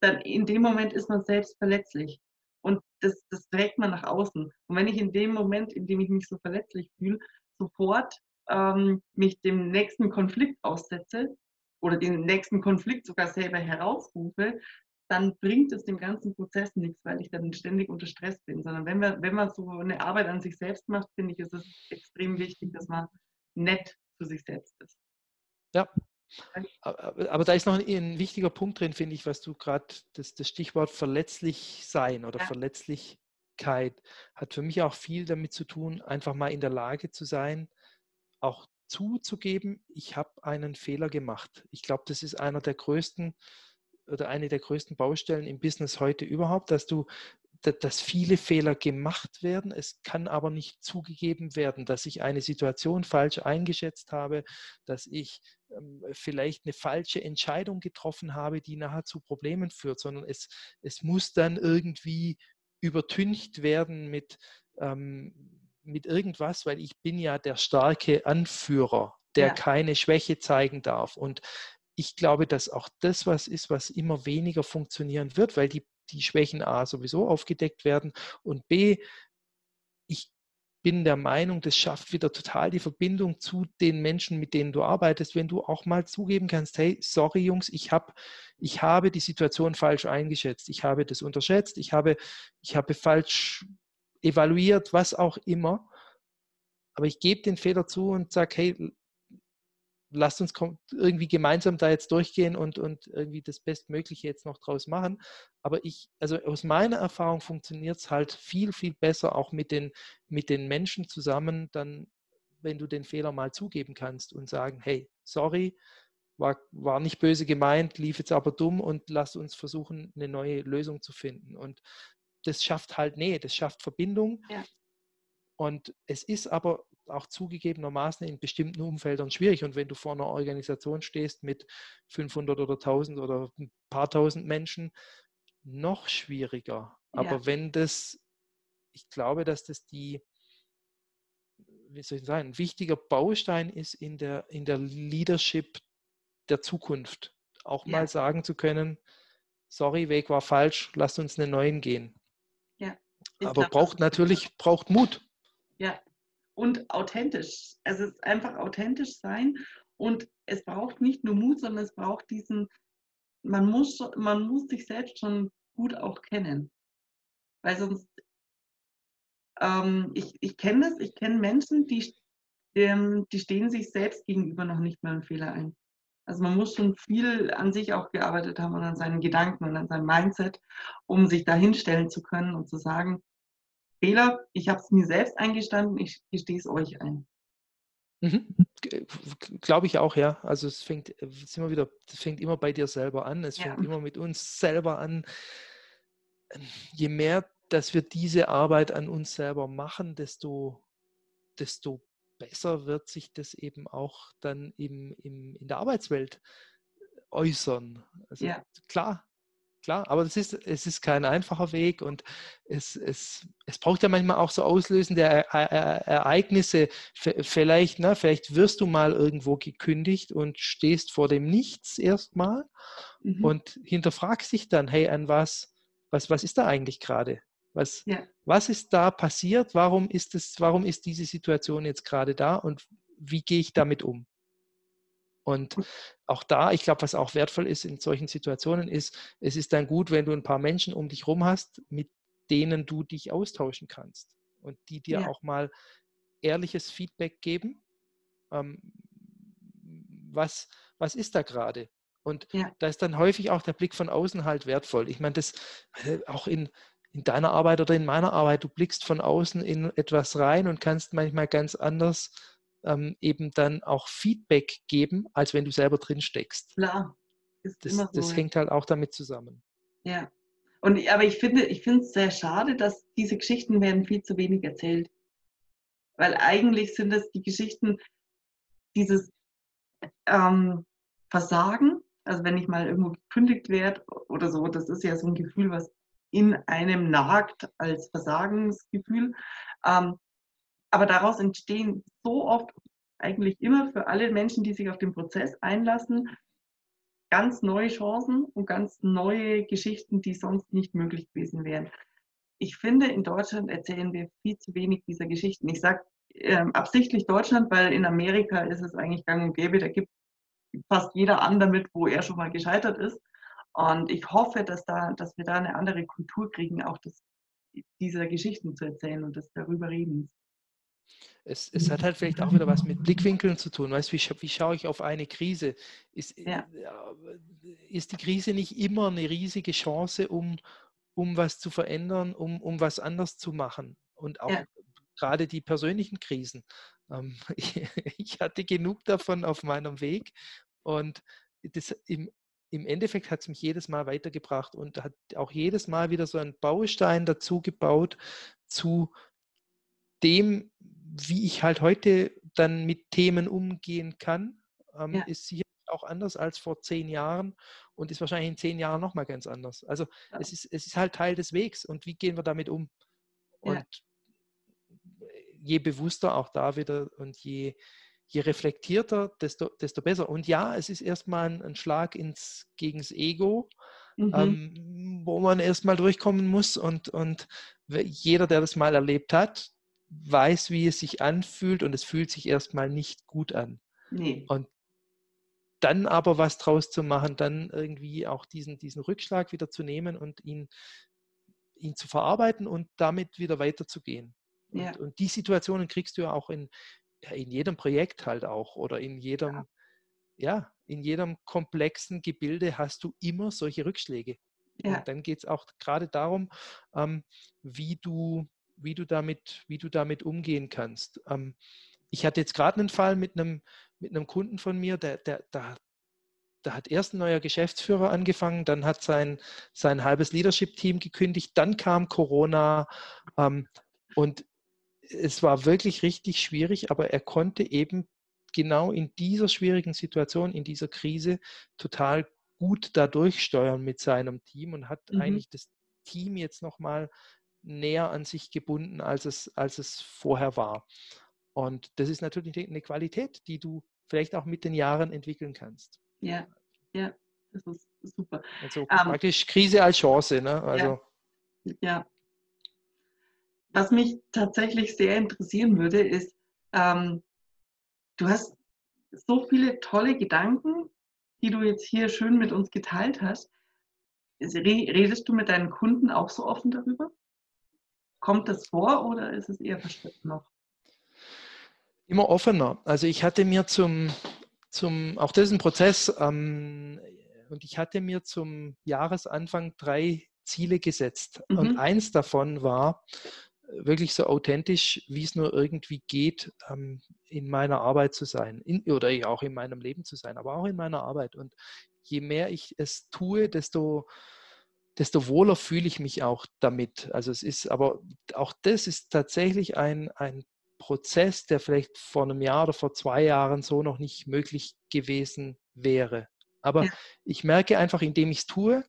dann in dem Moment ist man selbst verletzlich. Und das, das trägt man nach außen. Und wenn ich in dem Moment, in dem ich mich so verletzlich fühle, sofort ähm, mich dem nächsten Konflikt aussetze oder den nächsten Konflikt sogar selber herausrufe, dann bringt es dem ganzen Prozess nichts, weil ich dann ständig unter Stress bin. Sondern wenn, wir, wenn man so eine Arbeit an sich selbst macht, finde ich, ist es extrem wichtig, dass man nett zu sich selbst ist. Ja. Aber, aber da ist noch ein, ein, wichtiger Punkt drin, finde ich, was du gerade, das, das, Stichwort verletzlich sein oder ja. Verletzlichkeit hat für mich auch viel damit zu tun, einfach mal in der Lage zu sein, auch zuzugeben, ich habe einen Fehler gemacht. Ich glaube, das ist einer der größten oder eine der größten Baustellen im Business heute überhaupt, dass du dass viele Fehler gemacht werden. Es kann aber nicht zugegeben werden, dass ich eine Situation falsch eingeschätzt habe, dass ich ähm, vielleicht eine falsche Entscheidung getroffen habe, die nachher zu Problemen führt, sondern es, es muss dann irgendwie übertüncht werden mit, ähm, mit irgendwas, weil ich bin ja der starke Anführer, der ja. keine Schwäche zeigen darf. Und ich glaube, dass auch das was ist, was immer weniger funktionieren wird, weil die, die Schwächen A sowieso aufgedeckt werden und B, ich bin der Meinung, das schafft wieder total die Verbindung zu den Menschen, mit denen du arbeitest, wenn du auch mal zugeben kannst, hey, sorry Jungs, ich, hab, ich habe die Situation falsch eingeschätzt, ich habe das unterschätzt, ich habe, ich habe falsch evaluiert, was auch immer. Aber ich gebe den Fehler zu und sage, hey, lasst uns irgendwie gemeinsam da jetzt durchgehen und, und irgendwie das Bestmögliche jetzt noch draus machen. Aber ich, also aus meiner Erfahrung funktioniert es halt viel, viel besser auch mit den, mit den Menschen zusammen, dann, wenn du den Fehler mal zugeben kannst und sagen, hey, sorry, war, war nicht böse gemeint, lief jetzt aber dumm und lass uns versuchen, eine neue Lösung zu finden. Und das schafft halt Nähe, das schafft Verbindung. Ja. Und es ist aber auch zugegebenermaßen in bestimmten Umfeldern schwierig. Und wenn du vor einer Organisation stehst mit 500 oder 1000 oder ein paar tausend Menschen, noch schwieriger. Aber ja. wenn das, ich glaube, dass das die, wie soll ich sagen, ein wichtiger Baustein ist in der, in der Leadership der Zukunft. Auch ja. mal sagen zu können, sorry, Weg war falsch, lasst uns einen neuen gehen. Ja. Aber glaub, braucht natürlich, braucht Mut. Ja, und authentisch. Also es ist einfach authentisch sein und es braucht nicht nur Mut, sondern es braucht diesen, man muss, man muss sich selbst schon gut auch kennen. Weil sonst, ähm, ich, ich kenne das, ich kenne Menschen, die, ähm, die stehen sich selbst gegenüber noch nicht mal einen Fehler ein. Also man muss schon viel an sich auch gearbeitet haben und an seinen Gedanken und an seinem Mindset, um sich da hinstellen zu können und zu sagen, Fehler, ich habe es mir selbst eingestanden, ich gestehe es euch ein. Mhm. Glaube ich auch, ja. Also es fängt, es immer wieder, es fängt immer bei dir selber an. Es ja. fängt immer mit uns selber an. Je mehr, dass wir diese Arbeit an uns selber machen, desto, desto besser wird sich das eben auch dann im, im, in der Arbeitswelt äußern. Also ja. klar, klar, aber das ist, es ist kein einfacher Weg und es, es, es braucht ja manchmal auch so auslösende Ereignisse. Vielleicht, ne, vielleicht wirst du mal irgendwo gekündigt und stehst vor dem Nichts erstmal mhm. und hinterfragst dich dann, hey, an was, was, was ist da eigentlich gerade? Was, ja. was ist da passiert? Warum ist, es, warum ist diese Situation jetzt gerade da und wie gehe ich damit um? Und auch da, ich glaube, was auch wertvoll ist in solchen Situationen, ist, es ist dann gut, wenn du ein paar Menschen um dich herum hast, mit denen du dich austauschen kannst und die dir ja. auch mal ehrliches Feedback geben. Ähm, was, was ist da gerade? Und ja. da ist dann häufig auch der Blick von außen halt wertvoll. Ich meine, das äh, auch in, in deiner Arbeit oder in meiner Arbeit, du blickst von außen in etwas rein und kannst manchmal ganz anders ähm, eben dann auch Feedback geben, als wenn du selber drin steckst. Klar. Ist das, so. das hängt halt auch damit zusammen. Ja. Und, aber ich finde ich finde es sehr schade, dass diese Geschichten werden viel zu wenig erzählt. Weil eigentlich sind es die Geschichten, dieses ähm, Versagen, also wenn ich mal irgendwo gekündigt werde oder so, das ist ja so ein Gefühl, was in einem nagt als Versagensgefühl. Ähm, aber daraus entstehen so oft, eigentlich immer für alle Menschen, die sich auf den Prozess einlassen, ganz neue Chancen und ganz neue Geschichten, die sonst nicht möglich gewesen wären. Ich finde, in Deutschland erzählen wir viel zu wenig dieser Geschichten. Ich sage ähm, absichtlich Deutschland, weil in Amerika ist es eigentlich gang und gäbe. Da gibt fast jeder an damit, wo er schon mal gescheitert ist. Und ich hoffe, dass, da, dass wir da eine andere Kultur kriegen, auch das, dieser Geschichten zu erzählen und des darüber Redens. Es, es, hat halt vielleicht auch wieder was mit Blickwinkeln zu tun. Weißt, wie, wie schaue ich auf eine Krise? Ist, ja. ist die Krise nicht immer eine riesige Chance, um, um was zu verändern, um, um was anders zu machen? Und auch ja. gerade die persönlichen Krisen. Ähm, ich hatte genug davon auf meinem Weg und das im, im Endeffekt hat es mich jedes Mal weitergebracht und hat auch jedes Mal wieder so einen Baustein dazu gebaut zu dem, wie ich halt heute dann mit Themen umgehen kann, ähm, ja. ist sicher auch anders als vor zehn Jahren und ist wahrscheinlich in zehn Jahren nochmal ganz anders. Also ja. es, ist, es ist halt Teil des Wegs und wie gehen wir damit um? Und ja. je bewusster auch da wieder und je, je reflektierter, desto, desto besser. Und ja, es ist erstmal ein, ein Schlag ins, gegen das Ego, mhm. ähm, wo man erstmal durchkommen muss und, und jeder, der das mal erlebt hat, weiß, wie es sich anfühlt und es fühlt sich erstmal nicht gut an. Nee. Und dann aber was draus zu machen, dann irgendwie auch diesen, diesen Rückschlag wieder zu nehmen und ihn, ihn zu verarbeiten und damit wieder weiterzugehen. Ja. Und, und die Situationen kriegst du ja auch in, in jedem Projekt halt auch oder in jedem, ja. ja in jedem komplexen Gebilde hast du immer solche Rückschläge. Ja. Und dann geht es auch gerade darum, ähm, wie du wie du damit, wie du damit umgehen kannst. Ähm, ich hatte jetzt gerade einen Fall mit einem, mit einem Kunden von mir, der, der, der, da hat erst ein neuer Geschäftsführer angefangen, dann hat sein, sein halbes Leadership-Team gekündigt, dann kam Corona ähm, und es war wirklich richtig schwierig, aber er konnte eben genau in dieser schwierigen Situation, in dieser Krise total gut da durchsteuern mit seinem Team und hat mhm. eigentlich das Team jetzt nochmal näher an sich gebunden, als es, als es vorher war. Und das ist natürlich eine Qualität, die du vielleicht auch mit den Jahren entwickeln kannst. Ja, ja, das ist super. Also um, ähm, praktisch Krise als Chance. Ne? Also, ja, ja. Was mich tatsächlich sehr interessieren würde, ist, ähm, du hast so viele tolle Gedanken, die du jetzt hier schön mit uns geteilt hast. Redest du mit deinen Kunden auch so offen darüber? Kommt das vor oder ist es eher versteckt noch? Immer offener. Also ich hatte mir zum, zum auch das ist ein Prozess, ähm, und ich hatte mir zum Jahresanfang drei Ziele gesetzt. Mhm. Und eins davon war, wirklich so authentisch, wie es nur irgendwie geht, ähm, in meiner Arbeit zu sein in, oder auch in meinem Leben zu sein, aber auch in meiner Arbeit. Und je mehr ich es tue, desto desto wohler fühle ich mich auch damit. Also es ist, aber auch das ist tatsächlich ein, ein Prozess, der vielleicht vor einem Jahr oder vor zwei Jahren so noch nicht möglich gewesen wäre. Aber ja. ich merke einfach, indem ich es tue,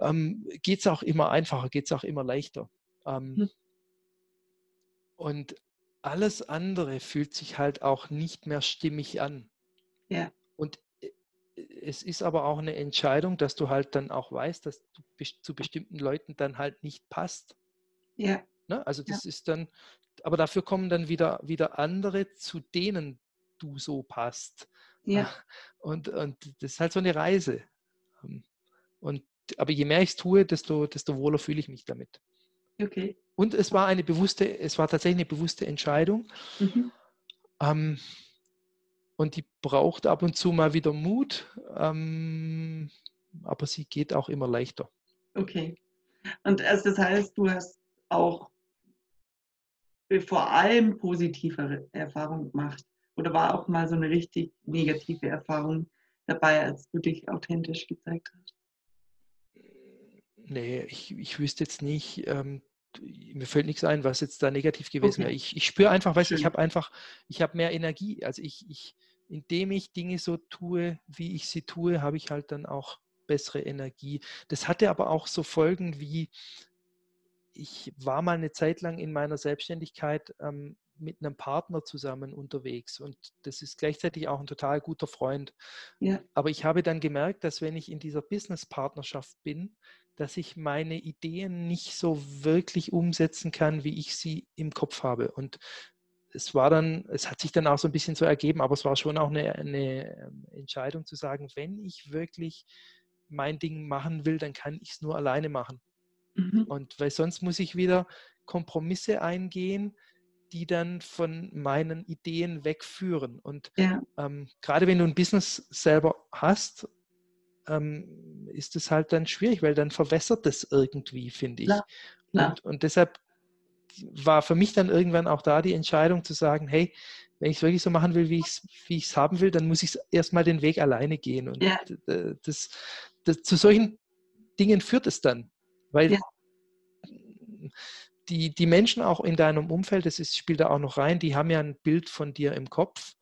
ähm, geht es auch immer einfacher, geht es auch immer leichter. Ähm, hm. Und alles andere fühlt sich halt auch nicht mehr stimmig an. Ja. Es ist aber auch eine Entscheidung, dass du halt dann auch weißt, dass du zu bestimmten Leuten dann halt nicht passt. Ja. Ne? Also das ja. ist dann, aber dafür kommen dann wieder, wieder andere, zu denen du so passt. Ja. Und, und das ist halt so eine Reise. Ähm, und, aber je mehr ich es tue, desto, desto wohler fühle ich mich damit. Okay. Und es war eine bewusste, es war tatsächlich eine bewusste Entscheidung. Mhm. Ähm, und die braucht ab und zu mal wieder Mut, ähm, aber sie geht auch immer leichter. Okay. Und also das heißt, du hast auch vor allem positive Erfahrungen gemacht oder war auch mal so eine richtig negative Erfahrung dabei, als du dich authentisch gezeigt hast? Nee, ich, ich wüsste jetzt nicht, ähm, mir fällt nichts ein, was jetzt da negativ gewesen okay. wäre. Ich, ich spüre einfach, weißt du, ich habe einfach, ich habe mehr Energie. Also ich, ich, indem ich Dinge so tue, wie ich sie tue, habe ich halt dann auch bessere Energie. Das hatte aber auch so Folgen wie, ich war mal eine Zeit lang in meiner Selbstständigkeit ähm, mit einem Partner zusammen unterwegs und das ist gleichzeitig auch ein total guter Freund. Ja. Aber ich habe dann gemerkt, dass wenn ich in dieser Business-Partnerschaft bin, dass ich meine Ideen nicht so wirklich umsetzen kann, wie ich sie im Kopf habe. Und es war dann, es hat sich dann auch so ein bisschen so ergeben, aber es war schon auch eine, eine ähm, Entscheidung zu sagen, wenn ich wirklich mein Ding machen will, dann kann ich es nur alleine machen. Mhm. Und weil sonst muss ich wieder Kompromisse eingehen, die dann von meinen Ideen wegführen. Und Ja, ähm, gerade wenn du ein Business selber hast, ähm, ist es halt dann schwierig, weil dann verwässert das irgendwie, finde ich. Klar, klar. Und, und deshalb war für mich dann irgendwann auch da die Entscheidung zu sagen, hey, wenn ich es wirklich so machen will, wie ich es wie ich's haben will, dann muss ich erstmal den Weg alleine gehen. Und Ja. das, das, zu solchen Dingen führt es dann. Weil Ja. die, die Menschen auch in deinem Umfeld, das ist, spielt da auch noch rein, die haben ja ein Bild von dir im Kopf.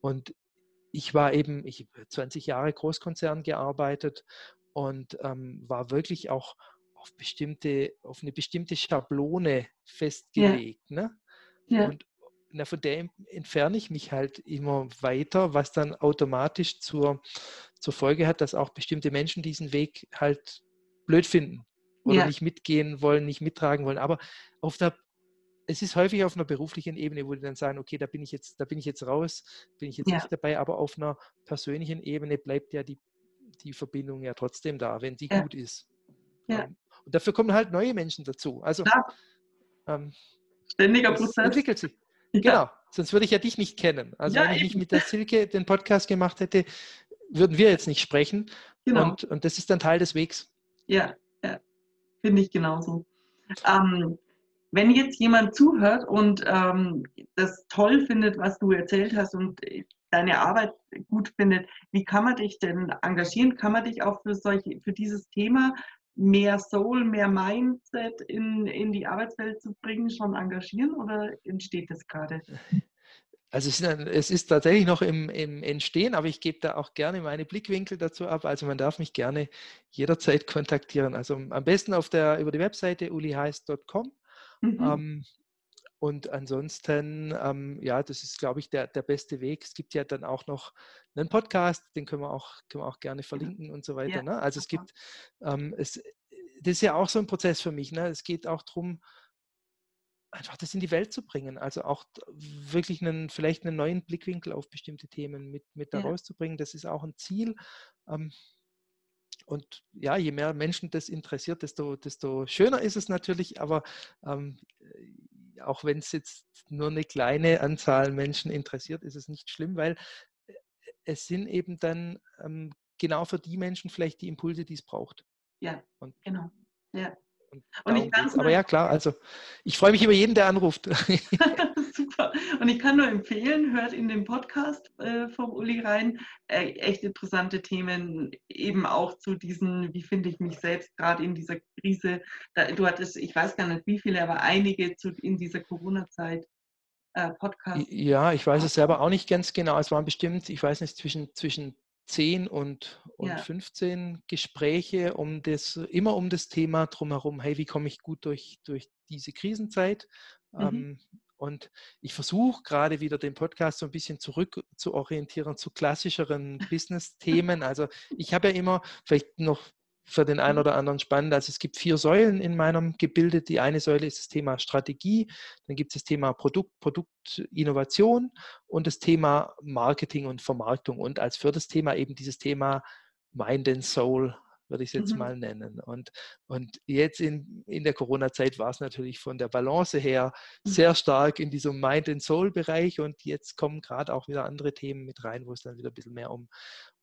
Und ich war eben, ich habe 20 Jahre Großkonzern gearbeitet und ähm, war wirklich auch auf bestimmte, auf eine bestimmte Schablone festgelegt. Ne? ja, Und na, von der entferne ich mich halt immer weiter, was dann automatisch zur, zur Folge hat, dass auch bestimmte Menschen diesen Weg halt blöd finden oder Ja. nicht mitgehen wollen, nicht mittragen wollen. Aber auf der, es ist häufig auf einer beruflichen Ebene, wo die dann sagen, okay, da bin ich jetzt, da bin ich jetzt raus, bin ich jetzt Ja. nicht dabei, aber auf einer persönlichen Ebene bleibt ja die, die Verbindung ja trotzdem da, wenn die Ja. gut ist. Ja. Und dafür kommen halt neue Menschen dazu. Also Klar. ähm, ständiger Prozess. entwickelt sich. Ja, Genau, sonst würde ich ja dich nicht kennen. Also Ja, wenn ich nicht eben. mit der Silke den Podcast gemacht hätte, würden wir jetzt nicht sprechen. genau. Und, und das ist dann Teil des Wegs. Ja, ja. finde ich genauso. Ähm, wenn jetzt jemand zuhört und ähm, das toll findet, was du erzählt hast und deine Arbeit gut findet, wie kann man dich denn engagieren? Kann man dich auch für solche, für dieses Thema mehr Soul, mehr Mindset in, in die Arbeitswelt zu bringen, schon engagieren oder entsteht das gerade? Also es ist, tatsächlich noch im, im Entstehen, aber ich gebe da auch gerne meine Blickwinkel dazu ab. Also man darf mich gerne jederzeit kontaktieren. Also am besten auf der, über die Webseite uliheist.com. Mhm. Ähm, und ansonsten, ähm, ja, das ist, glaube ich, der, der beste Weg. Es gibt ja dann auch noch einen Podcast, den können wir auch, können wir auch gerne verlinken und so weiter. Ja, Ne? Also es gibt, ähm, es, das ist ja auch so ein Prozess für mich. Ne? Es geht auch darum, einfach das in die Welt zu bringen. Also auch wirklich einen, vielleicht einen neuen Blickwinkel auf bestimmte Themen mit, mit da Ja. rauszubringen. Das ist auch ein Ziel. Ähm, und ja, je mehr Menschen das interessiert, desto, desto schöner ist es natürlich. Aber ähm, äh, auch wenn es jetzt nur eine kleine Anzahl Menschen interessiert, ist es nicht schlimm, weil äh, es sind eben dann ähm, genau für die Menschen vielleicht die Impulse, die es braucht. Ja, Und, genau. Ja. Und Und ich kann's. Aber ja, klar, also ich freue mich über jeden, der anruft. Super. Und ich kann nur empfehlen, hört in den Podcast äh, vom Uli rein. Äh, echt interessante Themen, eben auch zu diesen, wie finde ich mich selbst gerade in dieser Krise. Da, du hattest, ich weiß gar nicht wie viele, aber einige zu, in dieser Corona-Zeit äh, Podcasts. Ja, ich weiß es selber auch nicht ganz genau. Es waren bestimmt, ich weiß nicht, zwischen, zwischen 10 und, und Ja. 15 Gespräche um das, immer um das Thema drumherum, hey, wie komme ich gut durch, durch diese Krisenzeit? Mhm. Ähm, und ich versuche gerade wieder den Podcast so ein bisschen zurück zu orientieren zu klassischeren Business-Themen. Also ich habe ja immer, vielleicht noch für den einen Mhm. oder anderen spannend, also es gibt vier Säulen in meinem Gebilde. Die eine Säule ist das Thema Strategie, dann gibt es das Thema Produkt, Produktinnovation und das Thema Marketing und Vermarktung und als viertes Thema eben dieses Thema Mind and Soul, würde ich es jetzt Mhm. mal nennen. Und, und jetzt in, in der Corona-Zeit war es natürlich von der Balance her Mhm. sehr stark in diesem Mind and Soul-Bereich und jetzt kommen gerade auch wieder andere Themen mit rein, wo es dann wieder ein bisschen mehr um,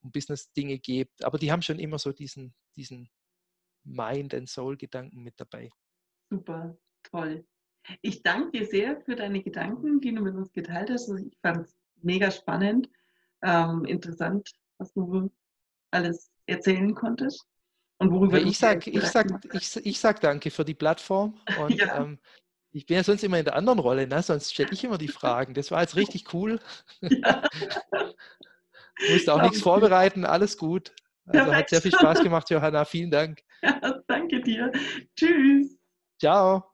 um Business-Dinge geht. Aber die haben schon immer so diesen, diesen Mind and Soul-Gedanken mit dabei. Super, toll. Ich danke dir sehr für deine Gedanken, die du mit uns geteilt hast. Also ich fand es mega spannend, ähm, interessant, was du alles erzählen konntest. Und worüber ich sag, dir ich sag, ich, ich sag danke für die Plattform und Ja. ähm, ich bin ja sonst immer in der anderen Rolle, ne? sonst stelle ich immer die Fragen. Das war jetzt richtig cool. Ja. Musste auch nichts vorbereiten, alles gut. Also hat sehr viel Spaß gemacht, Johanna. Vielen Dank. Ja, danke dir. Tschüss. Ciao.